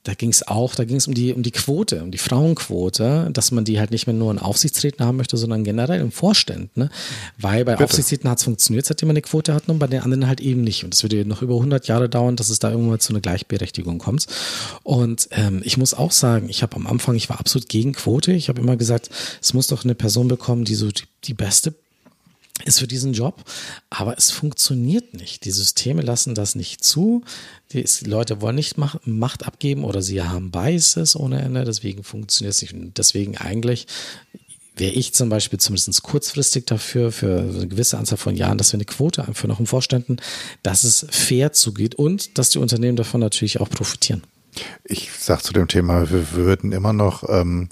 da ging es auch, da ging es um die, um die Quote, um die Frauenquote, dass man die halt nicht mehr nur in Aufsichtsräten haben möchte, sondern generell im Vorstand. Ne? Weil bei Bitte. Aufsichtsräten hat es funktioniert, seitdem man eine Quote hat, und bei den anderen halt eben nicht. Und es würde noch über 100 Jahre dauern, dass es da irgendwann zu einer Gleichberechtigung kommt. Und ähm, ich muss auch sagen, ich habe am Anfang, ich war absolut gegen Quote. Ich habe immer gesagt, es muss doch eine Person bekommen, die so die, die beste ist für diesen Job, aber es funktioniert nicht. Die Systeme lassen das nicht zu. Die Leute wollen nicht Macht abgeben oder sie haben Biases ohne Ende, deswegen funktioniert es nicht. Und deswegen eigentlich wäre ich zum Beispiel zumindest kurzfristig dafür, für eine gewisse Anzahl von Jahren, dass wir eine Quote einführen, noch im Vorständen, dass es fair zugeht und dass die Unternehmen davon natürlich auch profitieren. Ich sage zu dem Thema, wir würden immer noch ähm,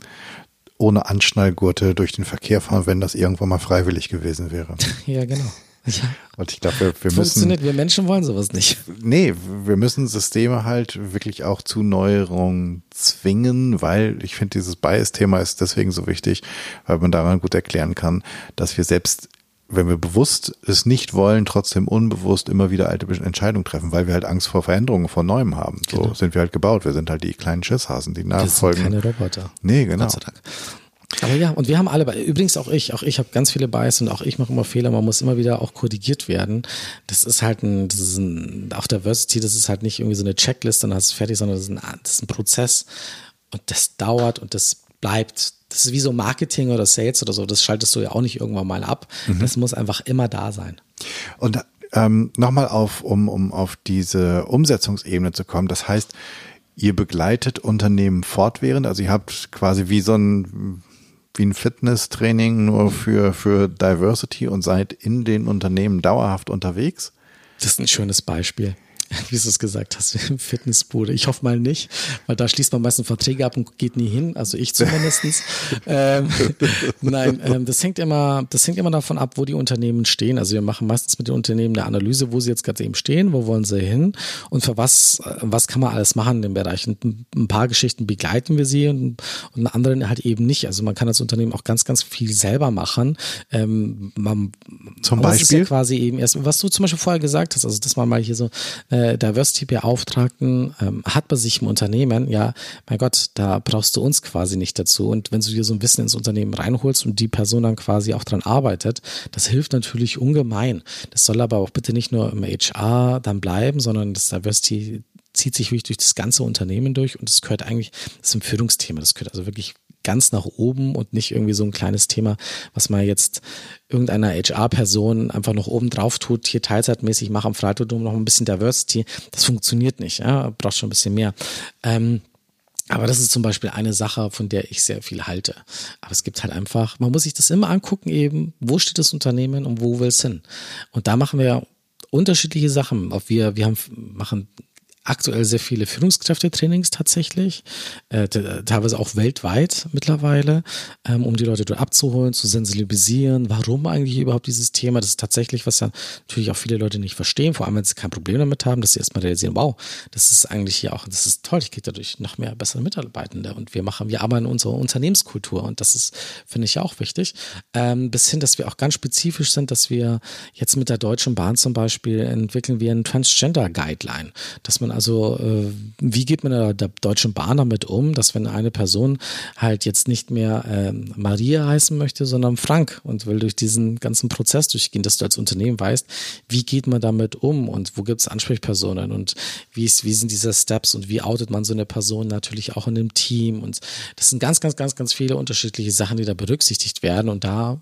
ohne Anschnallgurte durch den Verkehr fahren, wenn das irgendwann mal freiwillig gewesen wäre. Ja, genau. Ja. Und ich glaube, wir, wir Funktioniert, wir Menschen wollen sowas nicht. Nee, wir müssen Systeme halt wirklich auch zu Neuerungen zwingen, weil ich finde, dieses Bias-Thema ist deswegen so wichtig, weil man daran gut erklären kann, dass wir selbst wenn wir bewusst es nicht wollen, trotzdem unbewusst immer wieder alte Entscheidungen treffen, weil wir halt Angst vor Veränderungen, vor Neuem haben. So genau. sind wir halt gebaut. Wir sind halt die kleinen Schisshasen, die nachfolgen. Wir sind keine Roboter. Nee, genau. Gott sei Dank. Aber ja, und wir haben alle, übrigens auch ich, auch ich habe ganz viele Bias und auch ich mache immer Fehler, man muss immer wieder auch korrigiert werden. Das ist halt ein, das ist ein, auch Diversity, das ist halt nicht irgendwie so eine Checkliste und dann hast du fertig, sondern das ist ein, das ist ein Prozess und das dauert und das bleibt das ist wie so Marketing oder Sales oder so, das schaltest du ja auch nicht irgendwann mal ab. Mhm. Das muss einfach immer da sein. Und ähm, nochmal auf, um, um auf diese Umsetzungsebene zu kommen, das heißt, ihr begleitet Unternehmen fortwährend, also ihr habt quasi wie so ein wie ein Fitnesstraining nur für, für Diversity und seid in den Unternehmen dauerhaft unterwegs? Das ist ein schönes Beispiel. wie du es gesagt hast, Fitnessbude. Ich hoffe mal nicht, weil da schließt man meistens Verträge ab und geht nie hin. Also ich zumindest. ähm, nein, ähm, das hängt immer, das hängt immer davon ab, wo die Unternehmen stehen. Also wir machen meistens mit den Unternehmen eine Analyse, wo sie jetzt gerade eben stehen, wo wollen sie hin und für was, was kann man alles machen in dem Bereich. Und ein paar Geschichten begleiten wir sie und, und anderen halt eben nicht. Also man kann als Unternehmen auch ganz, ganz viel selber machen. Ähm, man, zum Beispiel? Ja quasi eben erst, was du zum Beispiel vorher gesagt hast, also dass man mal hier so äh, äh, Diversity-Beauftragten ähm, hat bei sich im Unternehmen, ja, mein Gott, da brauchst du uns quasi nicht dazu. Und wenn du dir so ein Wissen ins Unternehmen reinholst und die Person dann quasi auch dran arbeitet, das hilft natürlich ungemein. Das soll aber auch bitte nicht nur im HR dann bleiben, sondern das Diversity zieht sich wirklich durch das ganze Unternehmen durch und das gehört eigentlich, das ist ein Führungsthema, das gehört also wirklich ganz nach oben und nicht irgendwie so ein kleines Thema, was man jetzt irgendeiner HR-Person einfach noch oben drauf tut, hier teilzeitmäßig, mach am Freitag noch ein bisschen Diversity. Das funktioniert nicht, ja, braucht schon ein bisschen mehr. Ähm, aber das ist zum Beispiel eine Sache, von der ich sehr viel halte. Aber es gibt halt einfach, man muss sich das immer angucken eben, wo steht das Unternehmen und wo will es hin? Und da machen wir unterschiedliche Sachen. Wir, wir haben, machen aktuell sehr viele Führungskräftetrainings tatsächlich, äh, teilweise auch weltweit mittlerweile, ähm, um die Leute dort abzuholen, zu sensibilisieren, warum eigentlich überhaupt dieses Thema. Das ist tatsächlich, was ja natürlich auch viele Leute nicht verstehen, vor allem wenn sie kein Problem damit haben, dass sie erstmal realisieren, wow, das ist eigentlich hier auch, das ist toll, ich kriege dadurch noch mehr bessere Mitarbeitende und wir machen, wir arbeiten unsere Unternehmenskultur und das ist, finde ich auch wichtig. Ähm, bis hin, dass wir auch ganz spezifisch sind, dass wir jetzt mit der Deutschen Bahn zum Beispiel entwickeln wir einen Transgender Guideline, dass man also äh, wie geht man der, der Deutschen Bahn damit um, dass wenn eine Person halt jetzt nicht mehr äh, Maria heißen möchte, sondern Frank und will durch diesen ganzen Prozess durchgehen, dass du als Unternehmen weißt, wie geht man damit um und wo gibt es Ansprechpersonen und wie, ist, wie sind diese Steps und wie outet man so eine Person natürlich auch in dem Team und das sind ganz, ganz, ganz, ganz viele unterschiedliche Sachen, die da berücksichtigt werden und da,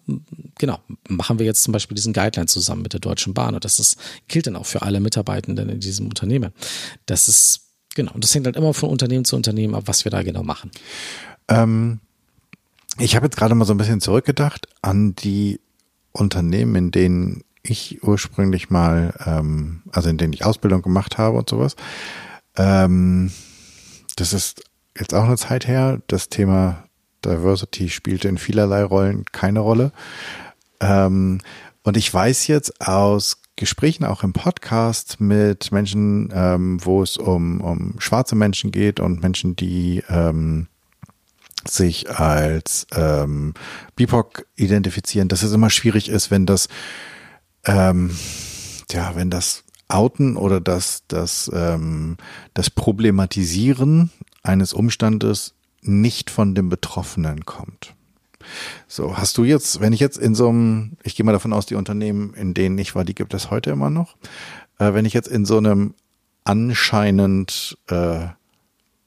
genau, machen wir jetzt zum Beispiel diesen Guideline zusammen mit der Deutschen Bahn und das ist, gilt dann auch für alle Mitarbeitenden in diesem Unternehmen. Das ist, genau, das hängt halt immer von Unternehmen zu Unternehmen ab, was wir da genau machen. Ähm, ich habe jetzt gerade mal so ein bisschen zurückgedacht an die Unternehmen, in denen ich ursprünglich mal, ähm, also in denen ich Ausbildung gemacht habe und sowas. Ähm, das ist jetzt auch eine Zeit her. Das Thema Diversity spielte in vielerlei Rollen keine Rolle. Ähm, und ich weiß jetzt aus Gesprächen auch im Podcast mit Menschen, ähm, wo es um, um schwarze Menschen geht und Menschen, die ähm, sich als ähm, BIPOC identifizieren, dass es immer schwierig ist, wenn das, ähm, ja, wenn das Outen oder das, das, ähm, das Problematisieren eines Umstandes nicht von dem Betroffenen kommt. So, hast du jetzt, wenn ich jetzt in so einem, ich gehe mal davon aus, die Unternehmen, in denen ich war, die gibt es heute immer noch, äh, wenn ich jetzt in so einem anscheinend äh,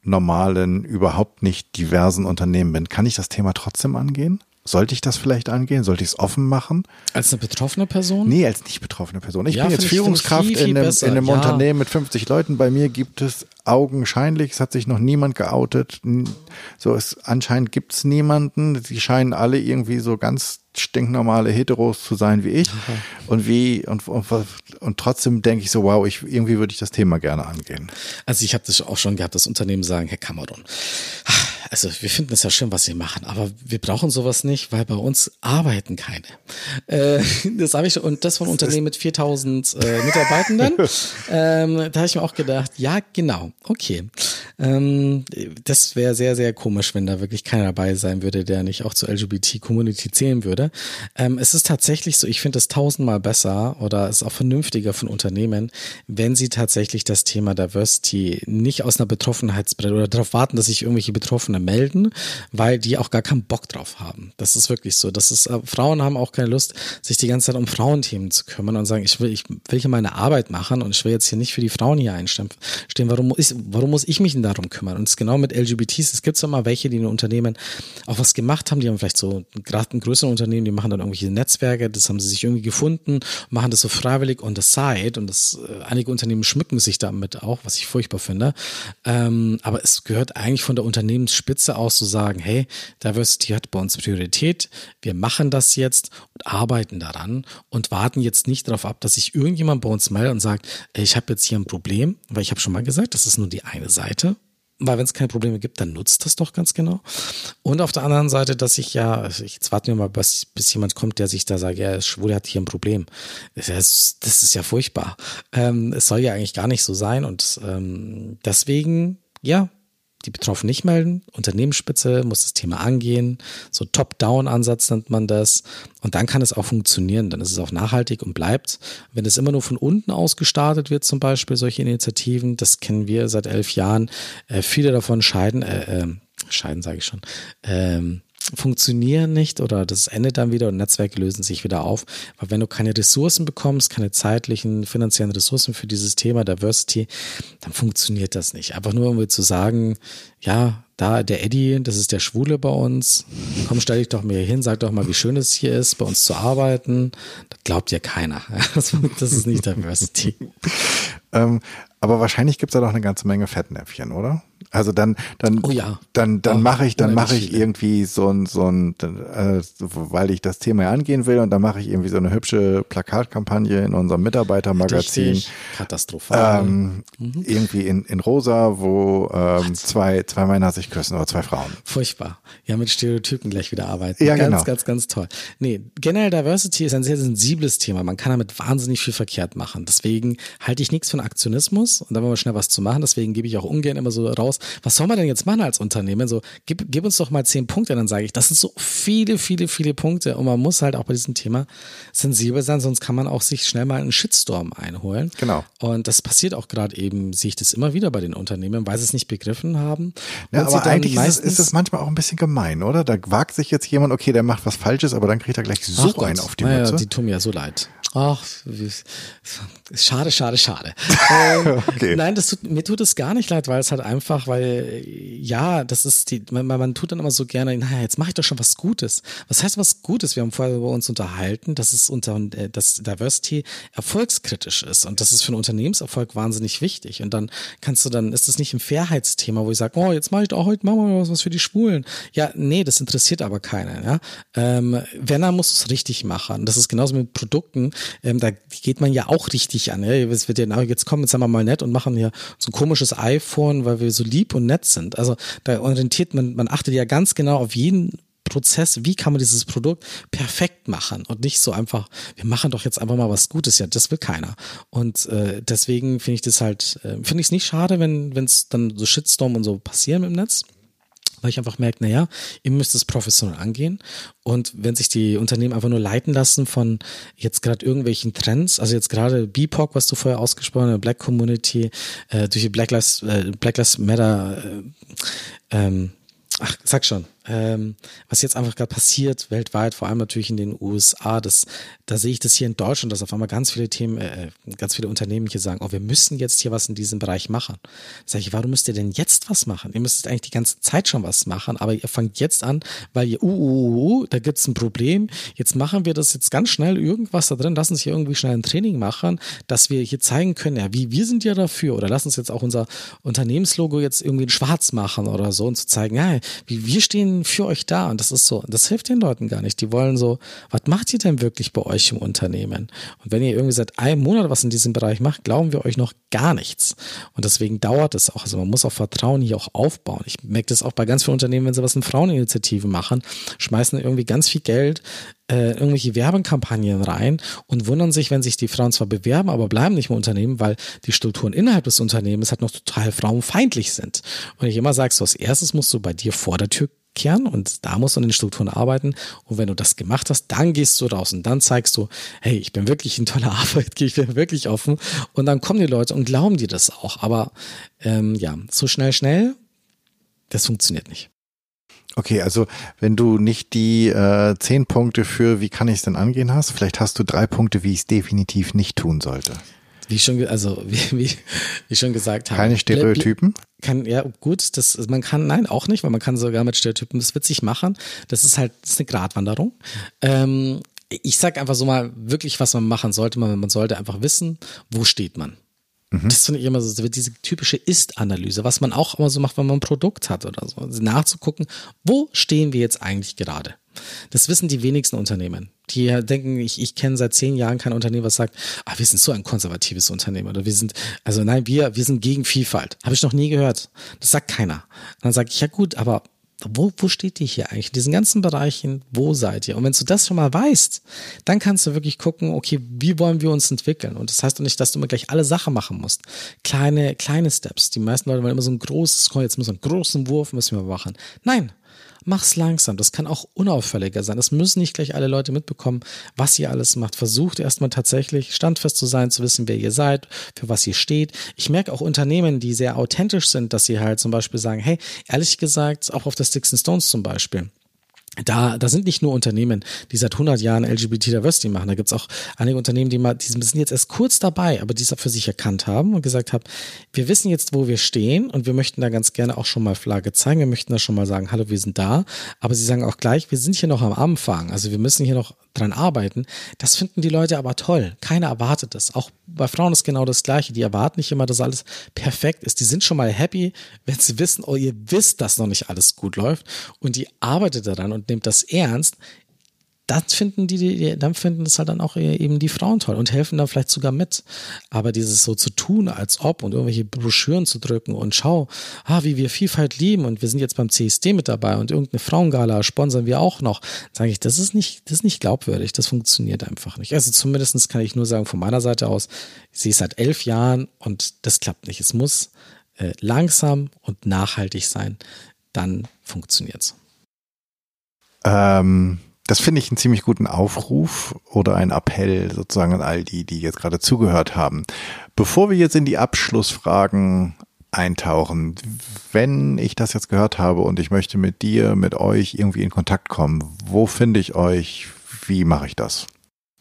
normalen, überhaupt nicht diversen Unternehmen bin, kann ich das Thema trotzdem angehen? Sollte ich das vielleicht angehen? Sollte ich es offen machen? Als eine betroffene Person? Nee, als nicht betroffene Person. Ich Ja, bin jetzt ich- ich Führungskraft viel, viel in einem, in einem Ja. Unternehmen mit 50 Leuten. Bei mir gibt es augenscheinlich, es hat sich noch niemand geoutet. So, es, anscheinend gibt es niemanden. Die scheinen alle irgendwie so ganz stinknormale Heteros zu sein wie ich. Und wie, und, und, und trotzdem denke ich so, wow, ich, irgendwie würde ich das Thema gerne angehen. Also ich habe das auch schon gehabt, dass Unternehmen sagen, Herr Cameron, also wir finden es ja schön, was Sie machen, aber wir brauchen sowas nicht, weil bei uns arbeiten keine. Äh, das habe ich schon, und das von Unternehmen mit 4000 äh, Mitarbeitenden. ähm, da habe ich mir auch gedacht, ja genau, okay. Ähm, das wäre sehr, sehr komisch, wenn da wirklich keiner dabei sein würde, der nicht auch zur LGBT-Community zählen würde. Ähm, es ist tatsächlich so, ich finde es tausendmal besser oder ist auch vernünftiger von Unternehmen, wenn sie tatsächlich das Thema Diversity nicht aus einer Betroffenheitsbrille oder darauf warten, dass sich irgendwelche Betroffene melden, weil die auch gar keinen Bock drauf haben. Das ist wirklich so. Das ist, äh, Frauen haben auch keine Lust, sich die ganze Zeit um Frauenthemen zu kümmern und sagen, ich will, ich will hier meine Arbeit machen und ich will jetzt hier nicht für die Frauen hier einstehen. Warum muss, warum muss ich mich denn darum kümmern? Und es ist genau mit LGBTs. Es gibt so immer welche, die in Unternehmen auch was gemacht haben. Die haben vielleicht so, gerade in größeren Unternehmen, die machen dann irgendwelche Netzwerke. Das haben sie sich irgendwie gefunden, machen das so freiwillig on the side. Und das, äh, einige Unternehmen schmücken sich damit auch, was ich furchtbar finde. Ähm, aber es gehört eigentlich von der Unternehmensspitze aus zu sagen, hey, Diversity hat bei uns Priorität. Wir machen das jetzt und arbeiten daran und warten jetzt nicht darauf ab, dass sich irgendjemand bei uns meldet und sagt, ey, ich habe jetzt hier ein Problem, weil ich habe schon mal gesagt, das ist nur die eine Seite. Weil wenn es keine Probleme gibt, dann nutzt das doch ganz genau. Und auf der anderen Seite, dass ich ja, also jetzt warten wir mal, bis, bis jemand kommt, der sich da sagt, ja, ist schwul, er hat hier ein Problem. Das ist, das ist ja furchtbar. Ähm, es soll ja eigentlich gar nicht so sein. Und ähm, deswegen, ja, die Betroffenen nicht melden. Unternehmensspitze muss das Thema angehen. So Top-Down-Ansatz nennt man das. Und dann kann es auch funktionieren. Dann ist es auch nachhaltig und bleibt. Wenn es immer nur von unten aus gestartet wird, zum Beispiel solche Initiativen, das kennen wir seit elf Jahren. Äh, viele davon scheiden, äh, äh, scheiden sage ich schon, ähm, funktionieren nicht oder das endet dann wieder und Netzwerke lösen sich wieder auf. Weil wenn du keine Ressourcen bekommst, keine zeitlichen, finanziellen Ressourcen für dieses Thema Diversity, dann funktioniert das nicht. Einfach nur, um zu sagen, ja, da der Eddie, das ist der Schwule bei uns. Komm, stell dich doch mal hier hin, sag doch mal, wie schön es hier ist, bei uns zu arbeiten. Das glaubt ja keiner. Das ist nicht Diversity. Ähm, aber wahrscheinlich gibt's da doch eine ganze Menge Fettnäpfchen, oder? Also dann, dann, Oh ja. dann, dann Oh, mache ich, dann mache ich irgendwie so ein, so ein, äh, weil ich das Thema ja angehen will und dann mache ich irgendwie so eine hübsche Plakatkampagne in unserem Mitarbeitermagazin. Richtig katastrophal. Ähm, Irgendwie in, in rosa, wo ähm, zwei, zwei Männer sich küssen oder zwei Frauen. Furchtbar. Ja, mit Stereotypen gleich wieder arbeiten. Ja, ganz, genau. ganz, ganz toll. Nee, generell Diversity ist ein sehr sensibles Thema. Man kann damit wahnsinnig viel verkehrt machen. Deswegen halte ich nichts von Aktionismus und da wollen wir schnell was zu machen. Deswegen gebe ich auch ungern immer so raus, was soll man denn jetzt machen als Unternehmen? So, gib, gib uns doch mal zehn Punkte, dann sage ich, das sind so viele, viele, viele Punkte und man muss halt auch bei diesem Thema sensibel sein, sonst kann man auch sich schnell mal einen Shitstorm einholen. Genau. Und das passiert auch gerade eben, sehe ich das immer wieder bei den Unternehmen, weil sie es nicht begriffen haben. Ja, aber eigentlich ist es, ist es manchmal auch ein bisschen gemein, oder? Da wagt sich jetzt jemand, okay, der macht was Falsches, aber dann kriegt er gleich so Ach Gott. einen auf die naja, Mütze. Die tun mir ja so leid. Ach, schade, schade, schade. ähm, Okay. Nein, das tut, mir tut es gar nicht leid, weil es halt einfach, weil ja, das ist die, man, man- tut dann immer so gerne, naja, jetzt mache ich doch schon was Gutes. Was heißt was Gutes? Wir haben vorher über uns unterhalten, dass es unter, äh, dass Diversity erfolgskritisch ist und das ist für einen Unternehmenserfolg wahnsinnig wichtig. Und dann kannst du dann, ist es nicht ein Fairheitsthema, wo ich sage, oh, jetzt mache ich doch heute machen wir was, was für die Schwulen. Ja, nee, das interessiert aber keinen. Ja? Ähm, wenn, dann muss es richtig machen. Das ist genauso mit Produkten. Ähm, da geht man ja auch richtig an. Ja? Es wird ja, jetzt kommen, jetzt sagen wir mal nett und machen hier so ein komisches iPhone, weil wir so lieb und nett sind. Also da orientiert man, man achtet ja ganz genau auf jeden Prozess, wie kann man dieses Produkt perfekt machen und nicht so einfach, wir machen doch jetzt einfach mal was Gutes, ja, das will keiner. Und äh, deswegen finde ich das halt, äh, finde ich es nicht schade, wenn es dann so Shitstorm und so passieren im Netz. Weil ich einfach merke, naja, ihr müsst es professionell angehen. Und wenn sich die Unternehmen einfach nur leiten lassen von jetzt gerade irgendwelchen Trends, also jetzt gerade BIPOC, was du vorher ausgesprochen hast, Black Community, äh, durch die Black Lives, äh, Black Lives Matter, äh, ähm, ach, sag schon, ähm, was jetzt einfach gerade passiert weltweit, vor allem natürlich in den USA, das, da sehe ich das hier in Deutschland, dass auf einmal ganz viele Themen, äh, ganz viele Unternehmen hier sagen, oh, wir müssen jetzt hier was in diesem Bereich machen. Sag ich, warum müsst ihr denn jetzt was machen? Ihr müsst eigentlich die ganze Zeit schon was machen, aber ihr fangt jetzt an, weil ihr, uh, uh, uh, uh da gibt's ein Problem, jetzt machen wir das jetzt ganz schnell irgendwas da drin, lass uns hier irgendwie schnell ein Training machen, dass wir hier zeigen können, ja, wie wir sind ja dafür oder lass uns jetzt auch unser Unternehmenslogo jetzt irgendwie in schwarz machen oder so und zu zeigen, ja, wie wir stehen für euch da. Und das ist so, das hilft den Leuten gar nicht. Die wollen so, was macht ihr denn wirklich bei euch im Unternehmen? Und wenn ihr irgendwie seit einem Monat was in diesem Bereich macht, glauben wir euch noch gar nichts. Und deswegen dauert es auch. Also man muss auch Vertrauen hier auch aufbauen. Ich merke das auch bei ganz vielen Unternehmen, wenn sie was in Fraueninitiativen machen, schmeißen irgendwie ganz viel Geld äh, irgendwelche Werbekampagnen rein und wundern sich, wenn sich die Frauen zwar bewerben, aber bleiben nicht im Unternehmen, weil die Strukturen innerhalb des Unternehmens halt noch total frauenfeindlich sind. Und ich immer sage, so als erstes musst du bei dir vor der Tür kehren und da musst du an den Strukturen arbeiten. Und wenn du das gemacht hast, dann gehst du raus und dann zeigst du, hey, ich bin wirklich ein toller Arbeitgeber, ich bin wirklich offen. Und dann kommen die Leute und glauben dir das auch. Aber ähm, ja, so schnell, schnell, das funktioniert nicht. Okay, also wenn du nicht die äh, zehn Punkte für wie kann ich es denn angehen hast, vielleicht hast du drei Punkte, wie ich es definitiv nicht tun sollte. Wie schon, also wie, wie, wie schon gesagt habe. Keine Stereotypen? Kann, ja, gut, das, man kann, nein, auch nicht, weil man kann sogar mit Stereotypen das witzig machen. Das ist halt, das ist eine Gratwanderung. Ähm, ich sag einfach so mal wirklich, was man machen sollte. Man, man sollte einfach wissen, wo steht man. Mhm. Das finde ich immer so, diese typische Ist-Analyse, was man auch immer so macht, wenn man ein Produkt hat oder so. Also nachzugucken, wo stehen wir jetzt eigentlich gerade? Das wissen die wenigsten Unternehmen. Die denken, ich, ich kenne seit zehn Jahren kein Unternehmen, was sagt, ah, wir sind so ein konservatives Unternehmen oder wir sind, also nein, wir, wir sind gegen Vielfalt. Habe ich noch nie gehört. Das sagt keiner. Und dann sage ich, ja gut, aber wo, wo steht ihr hier eigentlich? In diesen ganzen Bereichen, wo seid ihr? Und wenn du das schon mal weißt, dann kannst du wirklich gucken, okay, wie wollen wir uns entwickeln? Und das heißt doch nicht, dass du immer gleich alle Sachen machen musst. Kleine, kleine Steps. Die meisten Leute wollen immer so ein großes, jetzt müssen wir einen großen Wurf müssen wir machen. Nein, mach's langsam. Das kann auch unauffälliger sein. Es müssen nicht gleich alle Leute mitbekommen, was ihr alles macht. Versucht erstmal tatsächlich standfest zu sein, zu wissen, wer ihr seid, für was ihr steht. Ich merke auch Unternehmen, die sehr authentisch sind, dass sie halt zum Beispiel sagen, hey, ehrlich gesagt, auch auf der Sticks and Stones zum Beispiel da, da sind nicht nur Unternehmen, die seit 100 Jahren LGBT Diversity machen. Da gibt's auch einige Unternehmen, die mal, die sind jetzt erst kurz dabei, aber die es für sich erkannt haben und gesagt haben, wir wissen jetzt, wo wir stehen und wir möchten da ganz gerne auch schon mal Flagge zeigen. Wir möchten da schon mal sagen, hallo, wir sind da. Aber sie sagen auch gleich, wir sind hier noch am Anfang. Also wir müssen hier noch dran arbeiten. Das finden die Leute aber toll. Keiner erwartet das. Auch bei Frauen ist genau das Gleiche. Die erwarten nicht immer, dass alles perfekt ist. Die sind schon mal happy, wenn sie wissen, oh, ihr wisst, dass noch nicht alles gut läuft und die arbeitet daran und nimmt das ernst das finden die, die, dann finden das halt dann auch eben die Frauen toll und helfen da vielleicht sogar mit. Aber dieses so zu tun, als ob und irgendwelche Broschüren zu drücken und schau, ah, wie wir Vielfalt lieben und wir sind jetzt beim CSD mit dabei und irgendeine Frauengala sponsern wir auch noch, sage ich, das ist nicht, das ist nicht glaubwürdig, das funktioniert einfach nicht. Also zumindestens kann ich nur sagen, von meiner Seite aus, ich sehe es seit elf Jahren und das klappt nicht. Es muss äh, langsam und nachhaltig sein, dann funktioniert's. Ähm das finde ich einen ziemlich guten Aufruf oder ein Appell sozusagen an all die, die jetzt gerade zugehört haben. Bevor wir jetzt in die Abschlussfragen eintauchen, wenn ich das jetzt gehört habe und ich möchte mit dir, mit euch irgendwie in Kontakt kommen, wo finde ich euch? Wie mache ich das?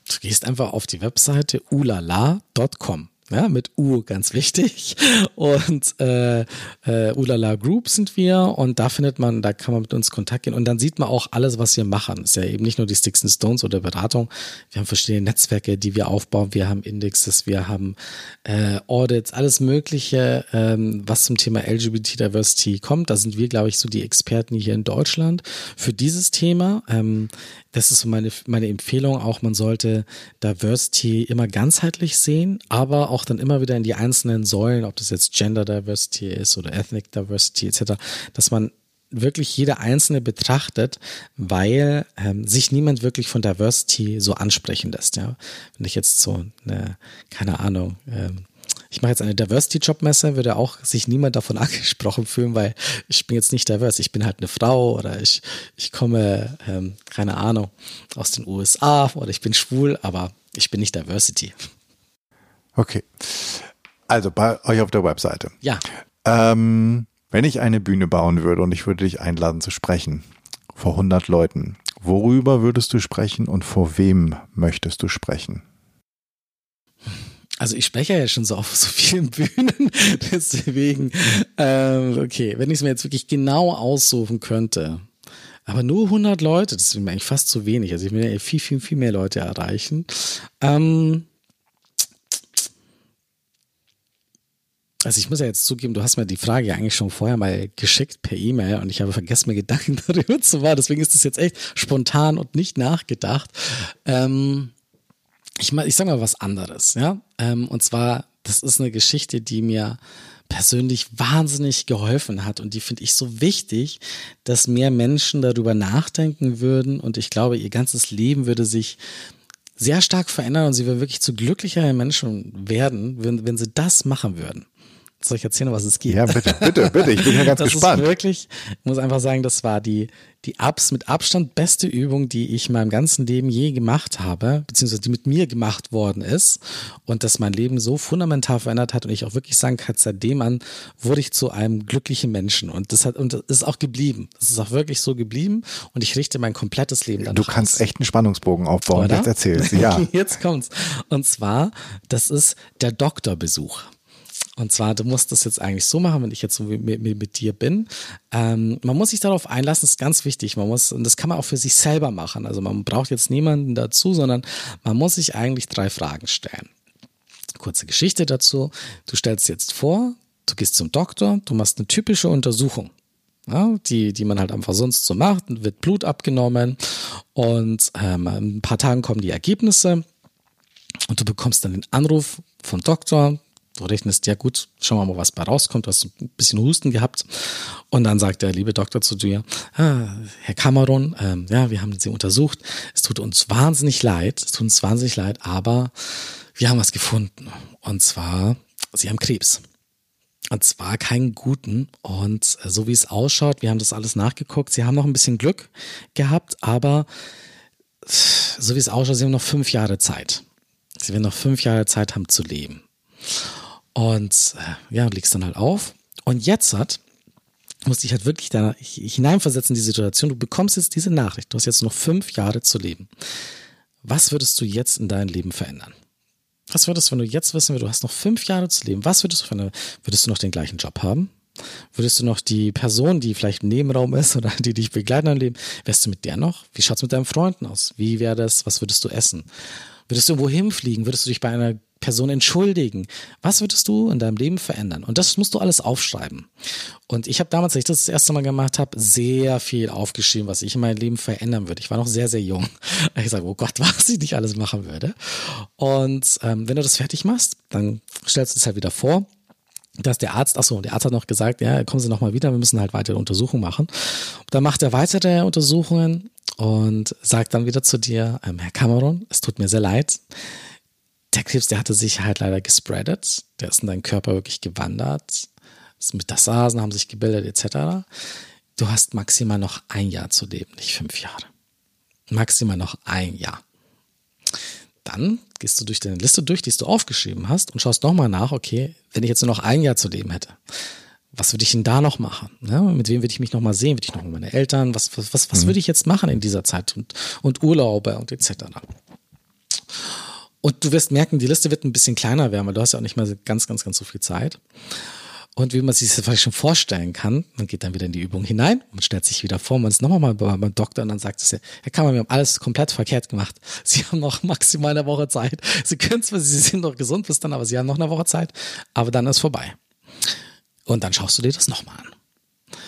Du gehst einfach auf die Webseite ulala.com ja, mit U ganz wichtig. Und äh, äh, Ulala Group sind wir und da findet man, da kann man mit uns Kontakt gehen und dann sieht man auch alles, was wir machen. Ist ja eben nicht nur die Sticks and Stones oder Beratung. Wir haben verschiedene Netzwerke, die wir aufbauen. Wir haben Indexes, wir haben äh, Audits, alles Mögliche, ähm, was zum Thema LGBT Diversity kommt. Da sind wir, glaube ich, so die Experten hier in Deutschland für dieses Thema. Ähm, das ist meine, meine Empfehlung auch, man sollte Diversity immer ganzheitlich sehen, aber auch dann immer wieder in die einzelnen Säulen, ob das jetzt Gender Diversity ist oder Ethnic Diversity etc., dass man wirklich jede einzelne betrachtet, weil ähm, sich niemand wirklich von Diversity so ansprechen lässt. Ja, wenn ich jetzt so eine, keine Ahnung, ähm, ich mache jetzt eine Diversity-Jobmesse, würde auch sich niemand davon angesprochen fühlen, weil ich bin jetzt nicht diverse. Ich bin halt eine Frau oder ich, ich komme, ähm, keine Ahnung, aus den USA oder ich bin schwul, aber ich bin nicht Diversity. Okay. Also bei euch auf der Webseite. Ja. Ähm, wenn ich eine Bühne bauen würde und ich würde dich einladen zu sprechen vor 100 Leuten, worüber würdest du sprechen und vor wem möchtest du sprechen? Also ich spreche ja schon so auf so vielen Bühnen, deswegen, ähm, okay, wenn ich es mir jetzt wirklich genau aussuchen könnte, aber nur 100 Leute, das ist mir eigentlich fast zu wenig. Also ich will ja viel, viel, viel mehr Leute erreichen. Ähm, Also ich muss ja jetzt zugeben, du hast mir die Frage ja eigentlich schon vorher mal geschickt per E-Mail und ich habe vergessen, mir Gedanken darüber zu machen. Deswegen ist das jetzt echt spontan und nicht nachgedacht. Ähm, ich, ich sag mal was anderes, ja. Ähm, und zwar, das ist eine Geschichte, die mir persönlich wahnsinnig geholfen hat und die finde ich so wichtig, dass mehr Menschen darüber nachdenken würden und ich glaube, ihr ganzes Leben würde sich sehr stark verändern und sie würden wirklich zu glücklicheren Menschen werden, wenn, wenn sie das machen würden. Soll ich erzählen, was es geht? Ja, bitte, bitte, bitte. Ich bin ja ganz das gespannt. Ist wirklich, ich muss einfach sagen, das war die, die Abs mit Abstand beste Übung, die ich in meinem ganzen Leben je gemacht habe, beziehungsweise die mit mir gemacht worden ist und das mein Leben so fundamental verändert hat und ich auch wirklich sagen kann, seitdem an wurde ich zu einem glücklichen Menschen und das hat und das ist auch geblieben. Das ist auch wirklich so geblieben und ich richte mein komplettes Leben danach Du kannst aus. echt einen Spannungsbogen aufbauen. Oder? Jetzt erzählst Ja. Jetzt kommt's. Und zwar, das ist der Doktorbesuch. Und zwar, du musst das jetzt eigentlich so machen, wenn ich jetzt so mit, mit, mit dir bin. Ähm, man muss sich darauf einlassen, ist ganz wichtig. Man muss, und das kann man auch für sich selber machen. Also man braucht jetzt niemanden dazu, sondern man muss sich eigentlich drei Fragen stellen. Kurze Geschichte dazu. Du stellst jetzt vor, du gehst zum Doktor, du machst eine typische Untersuchung. Ja, die, die man halt einfach sonst so macht, wird Blut abgenommen und ähm, in ein paar Tagen kommen die Ergebnisse und du bekommst dann den Anruf vom Doktor, Du rechnest, ja gut, schauen wir mal, was bei rauskommt. Du hast ein bisschen Husten gehabt. Und dann sagt der liebe Doktor zu dir, ah, Herr Cameron, ähm, ja, wir haben Sie untersucht. Es tut uns wahnsinnig leid, es tut uns wahnsinnig leid, aber wir haben was gefunden. Und zwar, Sie haben Krebs. Und zwar keinen guten. Und äh, so wie es ausschaut, wir haben das alles nachgeguckt. Sie haben noch ein bisschen Glück gehabt, aber so wie es ausschaut, Sie haben noch fünf Jahre Zeit. Sie werden noch fünf Jahre Zeit haben zu leben. Und äh, ja, legst dann halt auf. Und jetzt hat, musste ich halt wirklich da hineinversetzen in die Situation. Du bekommst jetzt diese Nachricht. Du hast jetzt noch fünf Jahre zu leben. Was würdest du jetzt in deinem Leben verändern? Was würdest du, wenn du jetzt wissen würdest, du hast noch fünf Jahre zu leben, was würdest du verändern? Würdest du noch den gleichen Job haben? Würdest du noch die Person, die vielleicht im Nebenraum ist oder die dich begleiten im Leben, wärst du mit der noch? Wie schaut's mit deinen Freunden aus? Wie wäre das? Was würdest du essen? Würdest du irgendwo hinfliegen? Würdest du dich bei einer Person entschuldigen? Was würdest du in deinem Leben verändern? Und das musst du alles aufschreiben. Und ich habe damals, als ich das das erste Mal gemacht habe, sehr viel aufgeschrieben, was ich in meinem Leben verändern würde. Ich war noch sehr, sehr jung. Ich sage, oh Gott, was ich nicht alles machen würde. Und ähm, wenn du das fertig machst, dann stellst du es halt wieder vor dass der Arzt, achso, der Arzt hat noch gesagt, ja, kommen Sie nochmal wieder, wir müssen halt weitere Untersuchungen machen. Dann macht er weitere Untersuchungen und sagt dann wieder zu dir, ähm, Herr Cameron, es tut mir sehr leid, der Krebs, der hatte sich halt leider gespreadet. Der ist in deinen Körper wirklich gewandert. Metastasen haben sich gebildet, etc. Du hast maximal noch ein Jahr zu leben, nicht fünf Jahre. Maximal noch ein Jahr. Dann gehst du durch deine Liste durch, die du aufgeschrieben hast und schaust nochmal nach, okay, wenn ich jetzt nur noch ein Jahr zu leben hätte, was würde ich denn da noch machen? Ja, mit wem würde ich mich nochmal sehen? Würde ich noch mit meinen Eltern? Was, was, was, was mhm. würde ich jetzt machen in dieser Zeit? Und, und Urlaube und etc. Und du wirst merken, die Liste wird ein bisschen kleiner werden, weil du hast ja auch nicht mehr ganz, ganz, ganz so viel Zeit. Und wie man sich das vielleicht schon vorstellen kann, man geht dann wieder in die Übung hinein, man stellt sich wieder vor, man ist nochmal mal beim Doktor und dann sagt es ja, Herr Kammer, wir haben alles komplett verkehrt gemacht. Sie haben noch maximal eine Woche Zeit. Sie können zwar, Sie sind noch gesund bis dann, aber Sie haben noch eine Woche Zeit, aber dann ist vorbei. Und dann schaust du dir das nochmal an.